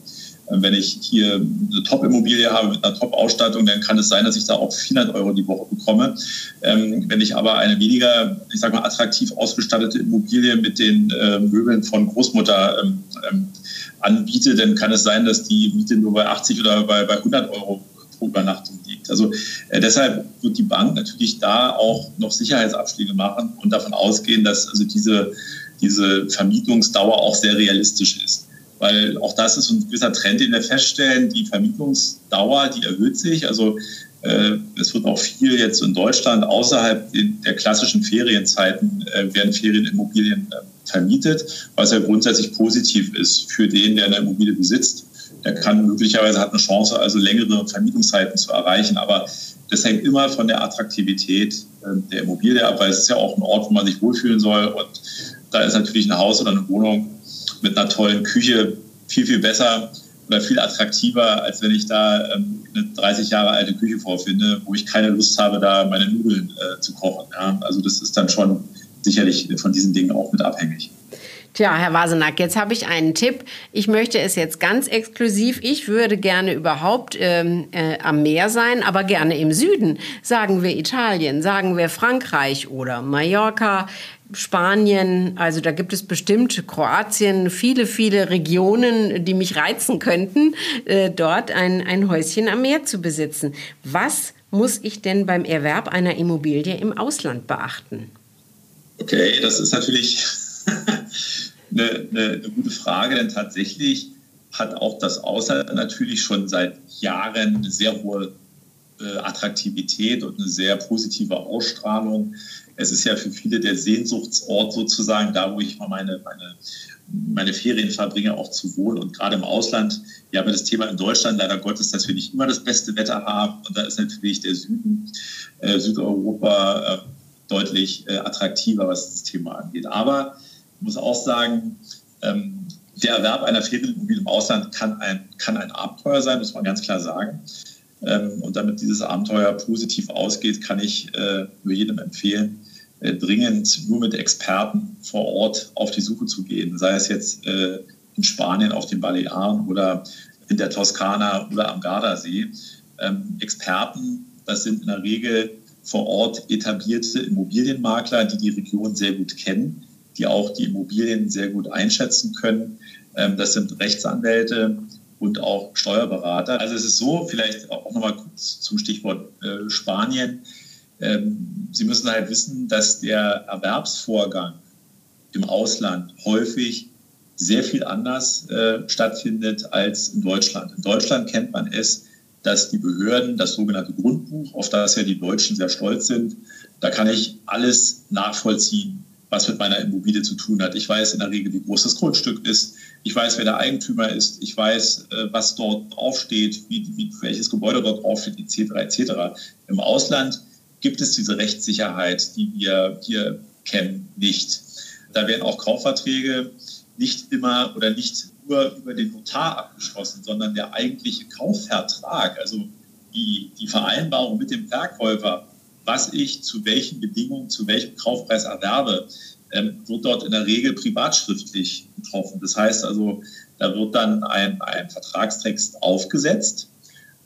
Wenn ich hier eine Top-Immobilie habe mit einer Top-Ausstattung, dann kann es sein, dass ich da auch 400 Euro die Woche bekomme. Ähm, wenn ich aber eine weniger, ich sag mal, attraktiv ausgestattete Immobilie mit den äh, Möbeln von Großmutter ähm, ähm, anbiete, dann kann es sein, dass die Miete nur bei 80 oder bei, bei 100 Euro pro Übernachtung liegt. Also äh, deshalb wird die Bank natürlich da auch noch Sicherheitsabschläge machen und davon ausgehen, dass also diese, diese Vermietungsdauer auch sehr realistisch ist weil auch das ist ein gewisser Trend, den wir feststellen. Die Vermietungsdauer, die erhöht sich. Also äh, es wird auch viel jetzt in Deutschland außerhalb der klassischen Ferienzeiten äh, werden Ferienimmobilien äh, vermietet, was ja grundsätzlich positiv ist für den, der eine Immobilie besitzt. Der kann möglicherweise hat eine Chance, also längere Vermietungszeiten zu erreichen. Aber das hängt immer von der Attraktivität der Immobilie ab, weil es ist ja auch ein Ort, wo man sich wohlfühlen soll. Und da ist natürlich ein Haus oder eine Wohnung mit einer tollen Küche viel, viel besser oder viel attraktiver, als wenn ich da ähm, eine 30 Jahre alte Küche vorfinde, wo ich keine Lust habe, da meine Nudeln äh, zu kochen. Ja? Also das ist dann schon sicherlich von diesen Dingen auch mit abhängig. Tja, Herr Wasenack, jetzt habe ich einen Tipp. Ich möchte es jetzt ganz exklusiv. Ich würde gerne überhaupt ähm, äh, am Meer sein, aber gerne im Süden. Sagen wir Italien, sagen wir Frankreich oder Mallorca. Spanien, also da gibt es bestimmt Kroatien, viele, viele Regionen, die mich reizen könnten, äh, dort ein, ein Häuschen am Meer zu besitzen. Was muss ich denn beim Erwerb einer Immobilie im Ausland beachten? Okay, das ist natürlich eine, eine, eine gute Frage, denn tatsächlich hat auch das Ausland natürlich schon seit Jahren eine sehr hohe Attraktivität und eine sehr positive Ausstrahlung es ist ja für viele der Sehnsuchtsort sozusagen, da wo ich mal meine, meine, meine Ferien verbringe, auch zu wohnen. Und gerade im Ausland, ja, aber das Thema in Deutschland leider Gottes, dass wir nicht immer das beste Wetter haben. Und da ist natürlich der Süden, äh, Südeuropa äh, deutlich äh, attraktiver, was das Thema angeht. Aber ich muss auch sagen, ähm, der Erwerb einer Ferienimmobilie im Ausland kann ein, kann ein Abenteuer sein, muss man ganz klar sagen. Ähm, und damit dieses Abenteuer positiv ausgeht, kann ich äh, nur jedem empfehlen, äh, dringend nur mit Experten vor Ort auf die Suche zu gehen, sei es jetzt äh, in Spanien auf den Balearen oder in der Toskana oder am Gardasee. Ähm, Experten, das sind in der Regel vor Ort etablierte Immobilienmakler, die die Region sehr gut kennen, die auch die Immobilien sehr gut einschätzen können. Ähm, das sind Rechtsanwälte und auch Steuerberater. Also es ist so, vielleicht auch nochmal kurz zum Stichwort äh, Spanien. Ähm, Sie müssen halt wissen, dass der Erwerbsvorgang im Ausland häufig sehr viel anders äh, stattfindet als in Deutschland. In Deutschland kennt man es, dass die Behörden das sogenannte Grundbuch, auf das ja die Deutschen sehr stolz sind, da kann ich alles nachvollziehen, was mit meiner Immobilie zu tun hat. Ich weiß in der Regel, wie groß das Grundstück ist. Ich weiß, wer der Eigentümer ist. Ich weiß, äh, was dort draufsteht, wie, wie, welches Gebäude dort draufsteht, etc. etc. Im Ausland gibt es diese Rechtssicherheit, die wir hier kennen, nicht. Da werden auch Kaufverträge nicht immer oder nicht nur über den Notar abgeschlossen, sondern der eigentliche Kaufvertrag, also die, die Vereinbarung mit dem Verkäufer, was ich zu welchen Bedingungen, zu welchem Kaufpreis erwerbe, ähm, wird dort in der Regel privatschriftlich getroffen. Das heißt also, da wird dann ein, ein Vertragstext aufgesetzt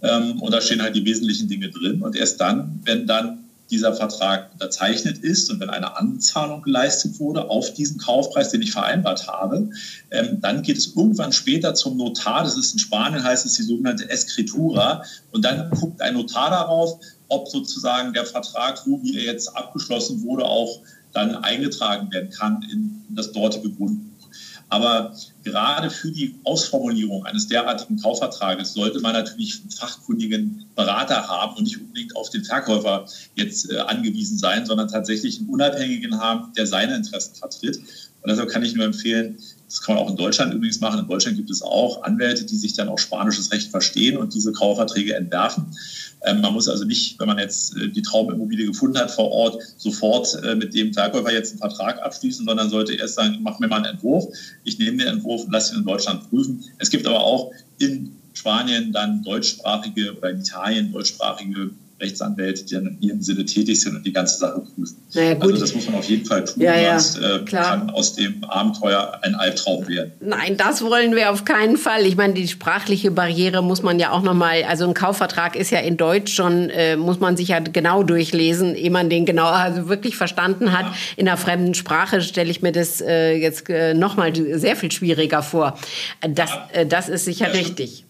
ähm, und da stehen halt die wesentlichen Dinge drin. Und erst dann, wenn dann dieser Vertrag unterzeichnet ist und wenn eine Anzahlung geleistet wurde auf diesen Kaufpreis, den ich vereinbart habe, ähm, dann geht es irgendwann später zum Notar. Das ist in Spanien heißt es die sogenannte Escritura. Und dann guckt ein Notar darauf, ob sozusagen der Vertrag, so wie er jetzt abgeschlossen wurde, auch dann eingetragen werden kann in das dortige Grundbuch. Aber gerade für die Ausformulierung eines derartigen Kaufvertrages sollte man natürlich einen fachkundigen Berater haben und nicht unbedingt auf den Verkäufer jetzt äh, angewiesen sein, sondern tatsächlich einen Unabhängigen haben, der seine Interessen vertritt. Und deshalb kann ich nur empfehlen, das kann man auch in Deutschland übrigens machen. In Deutschland gibt es auch Anwälte, die sich dann auch spanisches Recht verstehen und diese Kaufverträge entwerfen. Ähm, man muss also nicht, wenn man jetzt äh, die Traumimmobilie gefunden hat vor Ort, sofort äh, mit dem Verkäufer jetzt einen Vertrag abschließen, sondern sollte erst sagen, mach mir mal einen Entwurf. Ich nehme den Entwurf und lasse ihn in Deutschland prüfen. Es gibt aber auch in Spanien dann deutschsprachige oder in Italien deutschsprachige Rechtsanwälte, die dann in ihrem Sinne tätig sind und die ganze Sache prüfen. Naja, also das muss man auf jeden Fall tun, ja, sonst äh, kann aus dem Abenteuer ein Albtraum werden. Nein, das wollen wir auf keinen Fall. Ich meine, die sprachliche Barriere muss man ja auch nochmal, also ein Kaufvertrag ist ja in Deutsch schon, äh, muss man sich ja genau durchlesen, ehe man den genau also wirklich verstanden hat. Ja. In einer fremden Sprache stelle ich mir das äh, jetzt äh, nochmal sehr viel schwieriger vor. Das, ja. äh, das ist sicher richtig.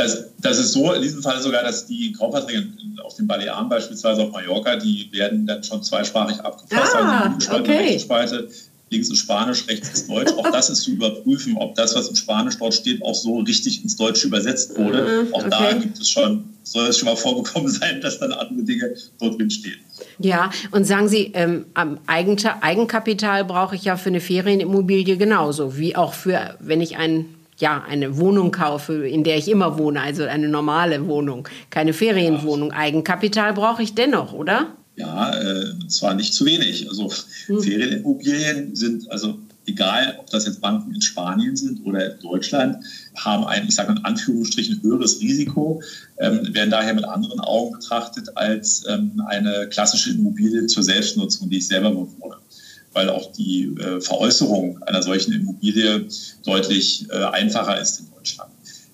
Das, das ist so in diesem Fall sogar, dass die Kaufverträge auf den Balearen beispielsweise auf Mallorca, die werden dann schon zweisprachig abgefasst. Ah, also okay. Spalte, links ist Spanisch, rechts ist Deutsch. Auch das ist zu überprüfen, ob das, was im Spanisch dort steht, auch so richtig ins Deutsche übersetzt wurde. Ah, auch okay. da gibt es schon, soll es schon mal vorgekommen sein, dass dann andere Dinge dort drin stehen. Ja, und sagen Sie, ähm, Eigenkapital brauche ich ja für eine Ferienimmobilie genauso, wie auch für, wenn ich ein ja, eine Wohnung kaufe, in der ich immer wohne, also eine normale Wohnung, keine Ferienwohnung. Eigenkapital brauche ich dennoch, oder? Ja, äh, zwar nicht zu wenig. Also hm. Ferienimmobilien sind, also egal, ob das jetzt Banken in Spanien sind oder in Deutschland, haben ein, ich sage in Anführungsstrichen, höheres Risiko, ähm, werden daher mit anderen Augen betrachtet als ähm, eine klassische Immobilie zur Selbstnutzung, die ich selber bewohne weil auch die äh, Veräußerung einer solchen Immobilie deutlich äh, einfacher ist in Deutschland.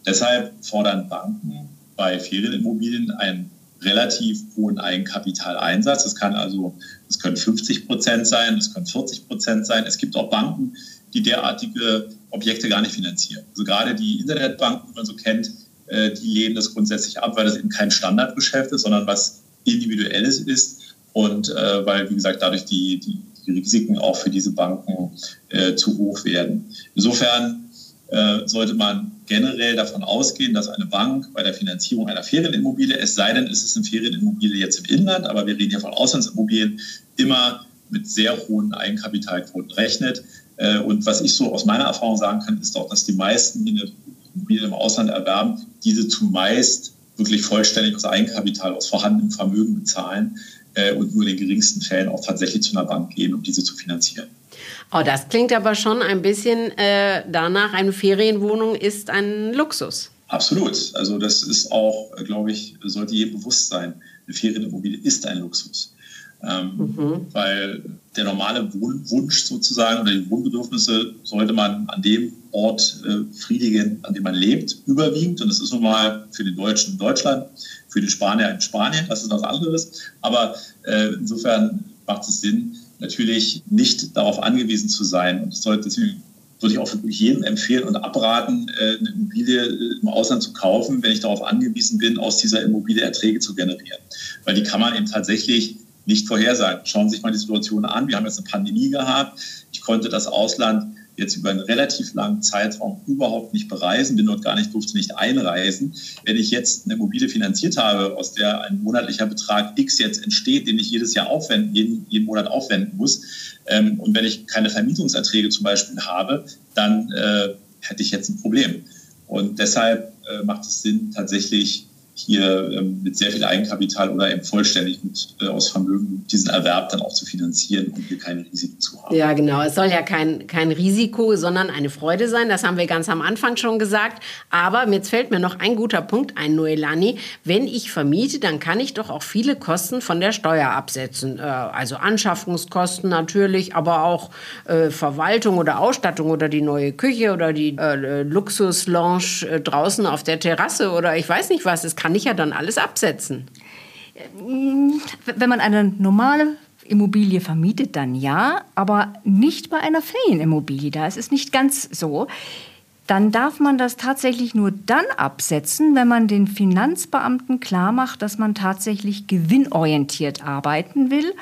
Deshalb fordern Banken bei Ferienimmobilien einen relativ hohen Eigenkapitaleinsatz. Das kann also, das können 50 Prozent sein, das können 40 Prozent sein. Es gibt auch Banken, die derartige Objekte gar nicht finanzieren. Also gerade die Internetbanken, die man so kennt, äh, die lehnen das grundsätzlich ab, weil das eben kein Standardgeschäft ist, sondern was Individuelles ist. Und äh, weil, wie gesagt, dadurch die, die, die Risiken auch für diese Banken äh, zu hoch werden. Insofern äh, sollte man generell davon ausgehen, dass eine Bank bei der Finanzierung einer Ferienimmobilie, es sei denn, es ist eine Ferienimmobilie jetzt im Inland, aber wir reden hier von Auslandsimmobilien, immer mit sehr hohen Eigenkapitalquoten rechnet. Äh, und was ich so aus meiner Erfahrung sagen kann, ist auch, dass die meisten, die eine Immobilie im Ausland erwerben, diese zumeist wirklich vollständig aus Eigenkapital, aus vorhandenem Vermögen bezahlen äh, und nur in den geringsten Fällen auch tatsächlich zu einer Bank gehen, um diese zu finanzieren. Oh, das klingt aber schon ein bisschen äh, danach, eine Ferienwohnung ist ein Luxus. Absolut. Also das ist auch, glaube ich, sollte jedem bewusst sein. Eine Ferienimmobilie ist ein Luxus. Ähm, mhm. Weil der normale Wohnwunsch sozusagen oder die Wohnbedürfnisse sollte man an dem Ort äh, friedigen, an dem man lebt, überwiegend. Und das ist nun mal für den Deutschen in Deutschland, für den Spanier in Spanien, das ist was anderes. Aber äh, insofern macht es Sinn, natürlich nicht darauf angewiesen zu sein. Und das sollte deswegen würde ich auch jedem empfehlen und abraten, äh, eine Immobilie äh, im Ausland zu kaufen, wenn ich darauf angewiesen bin, aus dieser Immobilie Erträge zu generieren. Weil die kann man eben tatsächlich nicht vorhersagen. Schauen Sie sich mal die Situation an. Wir haben jetzt eine Pandemie gehabt. Ich konnte das Ausland jetzt über einen relativ langen Zeitraum überhaupt nicht bereisen, bin dort gar nicht, durfte nicht einreisen. Wenn ich jetzt eine Immobilie finanziert habe, aus der ein monatlicher Betrag X jetzt entsteht, den ich jedes Jahr aufwenden, jeden, jeden Monat aufwenden muss, ähm, und wenn ich keine Vermietungserträge zum Beispiel habe, dann äh, hätte ich jetzt ein Problem. Und deshalb äh, macht es Sinn, tatsächlich hier ähm, mit sehr viel Eigenkapital oder eben vollständig mit, äh, aus Vermögen diesen Erwerb dann auch zu finanzieren und hier keine Risiken zu haben. Ja, genau. Es soll ja kein, kein Risiko, sondern eine Freude sein. Das haben wir ganz am Anfang schon gesagt. Aber jetzt fällt mir noch ein guter Punkt ein, Noelani. Wenn ich vermiete, dann kann ich doch auch viele Kosten von der Steuer absetzen. Äh, also Anschaffungskosten natürlich, aber auch äh, Verwaltung oder Ausstattung oder die neue Küche oder die äh, Luxuslounge äh, draußen auf der Terrasse oder ich weiß nicht was. Es kann kann ich ja dann alles absetzen. Wenn man eine normale Immobilie vermietet, dann ja, aber nicht bei einer Ferienimmobilie. Da ist es nicht ganz so. Dann darf man das tatsächlich nur dann absetzen, wenn man den Finanzbeamten klar macht, dass man tatsächlich gewinnorientiert arbeiten will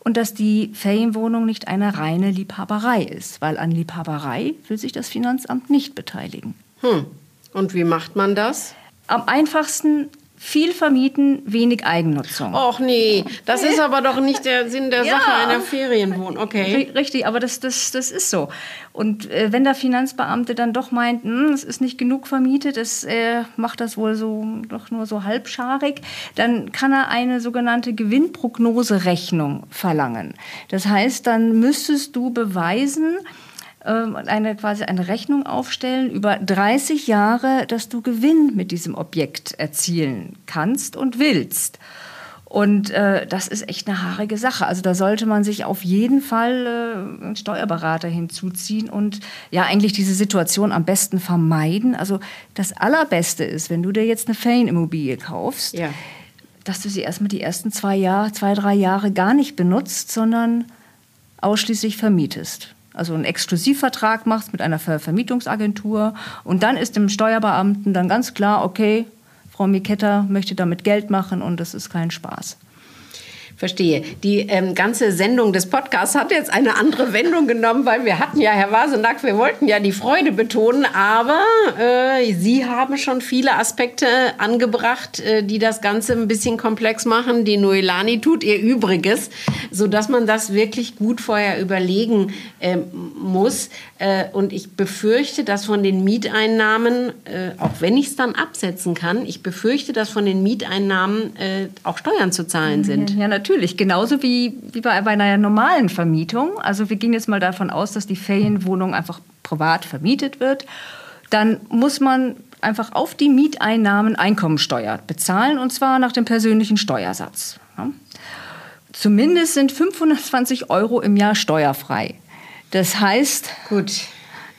und dass die Ferienwohnung nicht eine reine Liebhaberei ist, weil an Liebhaberei will sich das Finanzamt nicht beteiligen. Hm. Und wie macht man das? Am einfachsten viel vermieten, wenig Eigennutzung. Och nee, das ist aber doch nicht der Sinn der Sache ja. einer Ferienwohnung. Okay. Richtig, aber das, das, das ist so. Und äh, wenn der Finanzbeamte dann doch meint, hm, es ist nicht genug vermietet, es äh, macht das wohl so doch nur so halbscharig, dann kann er eine sogenannte Gewinnprognoserechnung verlangen. Das heißt, dann müsstest du beweisen, ähm, eine, quasi eine Rechnung aufstellen über 30 Jahre, dass du Gewinn mit diesem Objekt erzielen kannst und willst. Und äh, das ist echt eine haarige Sache. Also da sollte man sich auf jeden Fall äh, einen Steuerberater hinzuziehen und ja eigentlich diese Situation am besten vermeiden. Also das Allerbeste ist, wenn du dir jetzt eine Ferienimmobilie kaufst, ja. dass du sie erstmal die ersten zwei Jahre, zwei, drei Jahre gar nicht benutzt, sondern ausschließlich vermietest also einen Exklusivvertrag machst mit einer Ver Vermietungsagentur und dann ist dem Steuerbeamten dann ganz klar, okay, Frau Miketta möchte damit Geld machen und das ist kein Spaß. Verstehe. Die ähm, ganze Sendung des Podcasts hat jetzt eine andere Wendung genommen, weil wir hatten ja, Herr Wasenack, wir wollten ja die Freude betonen, aber äh, Sie haben schon viele Aspekte angebracht, äh, die das Ganze ein bisschen komplex machen. Die Noelani tut ihr Übriges, sodass man das wirklich gut vorher überlegen äh, muss. Und ich befürchte, dass von den Mieteinnahmen, äh, auch wenn ich es dann absetzen kann, ich befürchte, dass von den Mieteinnahmen äh, auch Steuern zu zahlen sind. Ja, natürlich natürlich. Genauso wie, wie bei, bei einer normalen Vermietung. Also wir gehen jetzt mal davon aus, dass die Ferienwohnung einfach privat vermietet wird. Dann muss man einfach auf die Mieteinnahmen Einkommensteuer bezahlen und zwar nach dem persönlichen Steuersatz. Zumindest sind 520 Euro im Jahr steuerfrei. Das heißt, gut.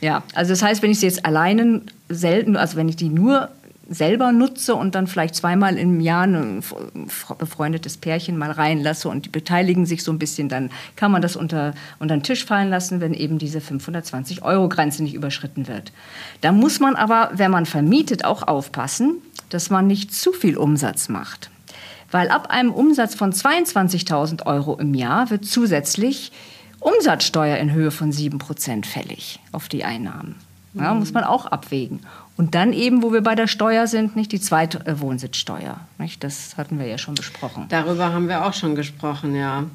Ja, also das heißt, wenn ich sie jetzt alleine selten, also wenn ich die nur selber nutze und dann vielleicht zweimal im Jahr ein befreundetes Pärchen mal reinlasse und die beteiligen sich so ein bisschen, dann kann man das unter, unter den Tisch fallen lassen, wenn eben diese 520 Euro Grenze nicht überschritten wird. Da muss man aber, wenn man vermietet, auch aufpassen, dass man nicht zu viel Umsatz macht. Weil ab einem Umsatz von 22.000 Euro im Jahr wird zusätzlich Umsatzsteuer in Höhe von 7% fällig auf die Einnahmen. Ja, muss man auch abwägen. Und dann eben, wo wir bei der Steuer sind, nicht die zweite äh, Wohnsitzsteuer. Nicht? Das hatten wir ja schon besprochen. Darüber haben wir auch schon gesprochen, ja.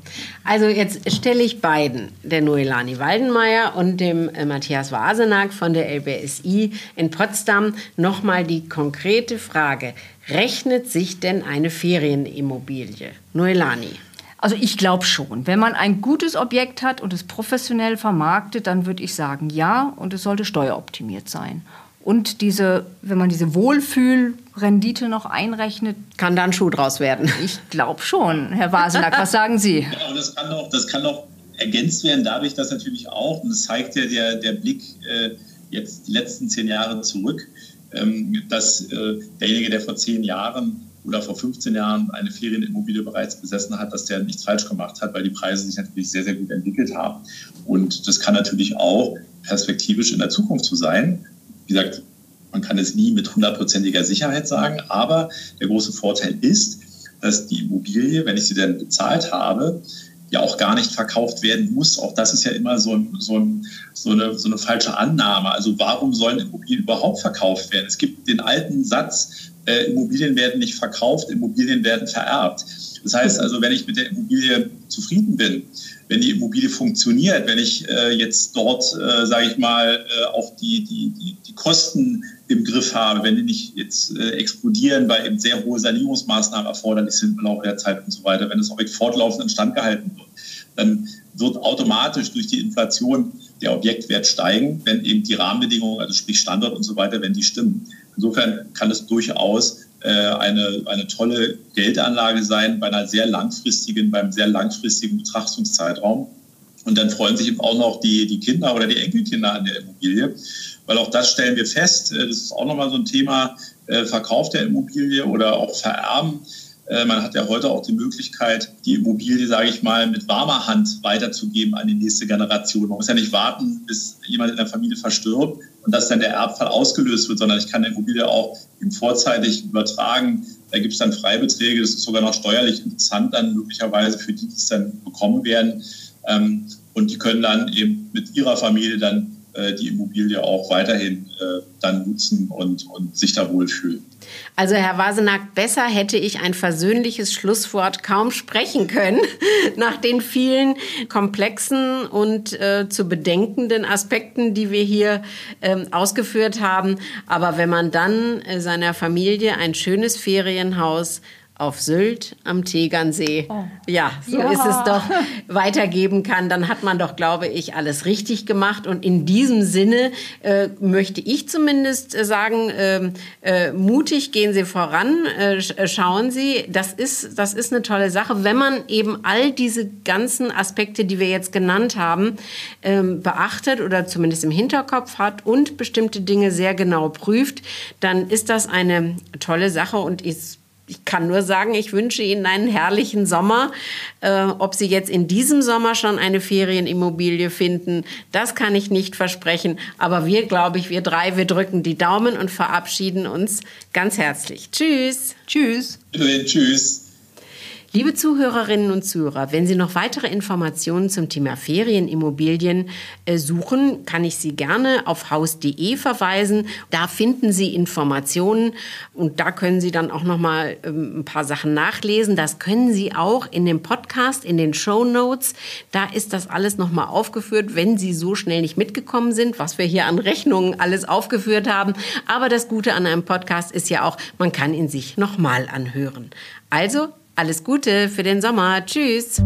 Also jetzt stelle ich beiden, der Noelani Waldenmeier und dem äh, Matthias Wasenack von der LBSI in Potsdam, nochmal die konkrete Frage. Rechnet sich denn eine Ferienimmobilie? Noelani. Also ich glaube schon. Wenn man ein gutes Objekt hat und es professionell vermarktet, dann würde ich sagen ja und es sollte steueroptimiert sein. Und diese, wenn man diese Wohlfühlrendite noch einrechnet. Kann da ein Schuh draus werden? Ich glaube schon. Herr Wasenack, was sagen Sie? Ja, und das kann auch, das kann auch ergänzt werden dadurch, dass natürlich auch, und das zeigt ja der, der Blick äh, jetzt die letzten zehn Jahre zurück, ähm, dass äh, derjenige, der vor zehn Jahren oder vor 15 Jahren eine Ferienimmobilie bereits besessen hat, dass der nichts falsch gemacht hat, weil die Preise sich natürlich sehr, sehr gut entwickelt haben. Und das kann natürlich auch perspektivisch in der Zukunft so sein, wie gesagt, man kann es nie mit hundertprozentiger Sicherheit sagen, aber der große Vorteil ist, dass die Immobilie, wenn ich sie dann bezahlt habe, ja auch gar nicht verkauft werden muss. Auch das ist ja immer so, ein, so, ein, so, eine, so eine falsche Annahme. Also warum sollen Immobilien überhaupt verkauft werden? Es gibt den alten Satz, äh, Immobilien werden nicht verkauft, Immobilien werden vererbt. Das heißt also, wenn ich mit der Immobilie zufrieden bin, wenn die Immobilie funktioniert, wenn ich äh, jetzt dort, äh, sage ich mal, äh, auch die, die, die, die Kosten im Griff habe, wenn die nicht jetzt äh, explodieren, weil eben sehr hohe Sanierungsmaßnahmen erforderlich sind im Laufe der Zeit und so weiter, wenn das Objekt fortlaufend instand gehalten wird, dann wird automatisch durch die Inflation der Objektwert steigen, wenn eben die Rahmenbedingungen, also sprich Standort und so weiter, wenn die stimmen. Insofern kann es durchaus eine, eine tolle Geldanlage sein bei einer sehr langfristigen, beim sehr langfristigen Betrachtungszeitraum. Und dann freuen sich eben auch noch die, die Kinder oder die Enkelkinder an der Immobilie. Weil auch das stellen wir fest, äh, das ist auch nochmal so ein Thema, äh, Verkauf der Immobilie oder auch Vererben. Man hat ja heute auch die Möglichkeit, die Immobilie, sage ich mal, mit warmer Hand weiterzugeben an die nächste Generation. Man muss ja nicht warten, bis jemand in der Familie verstirbt, und dass dann der Erbfall ausgelöst wird, sondern ich kann die Immobilie auch eben vorzeitig übertragen. Da gibt es dann Freibeträge, das ist sogar noch steuerlich interessant dann möglicherweise für die, die es dann bekommen werden. Ähm, und die können dann eben mit ihrer Familie dann äh, die Immobilie auch weiterhin äh, dann nutzen und, und sich da wohlfühlen. Also Herr Wasenack, besser hätte ich ein versöhnliches Schlusswort kaum sprechen können, nach den vielen komplexen und äh, zu bedenkenden Aspekten, die wir hier ähm, ausgeführt haben. Aber wenn man dann äh, seiner Familie ein schönes Ferienhaus auf Sylt am Tegernsee. Oh. Ja, so Ja. ist es doch, weitergeben kann, dann hat man doch, glaube ich, alles richtig gemacht. Und in diesem Sinne äh, möchte ich zumindest äh, sagen, ähm, äh, mutig gehen Sie voran, äh, äh, schauen Sie, das ist, das ist eine tolle Sache. Wenn man eben all diese ganzen Aspekte, die wir jetzt genannt haben, ähm, beachtet oder zumindest im Hinterkopf hat und bestimmte Dinge sehr genau prüft, dann ist das eine tolle Sache und ist ich kann nur sagen, ich wünsche Ihnen einen herrlichen Sommer. Äh, ob Sie jetzt in diesem Sommer schon eine Ferienimmobilie finden, das kann ich nicht versprechen. Aber wir, glaube ich, wir drei, wir drücken die Daumen und verabschieden uns ganz herzlich. Tschüss. Tschüss. Tschüss. Liebe Zuhörerinnen und Zuhörer, wenn Sie noch weitere Informationen zum Thema Ferienimmobilien äh, suchen, kann ich Sie gerne auf haus.de verweisen. Da finden Sie Informationen und da können Sie dann auch noch mal ähm, ein paar Sachen nachlesen. Das können Sie auch in dem Podcast, in den Show Notes. Da ist das alles noch mal aufgeführt, wenn Sie so schnell nicht mitgekommen sind, was wir hier an Rechnungen alles aufgeführt haben. Aber das Gute an einem Podcast ist ja auch, man kann ihn sich noch mal anhören. Also alles Gute für den Sommer. Tschüss.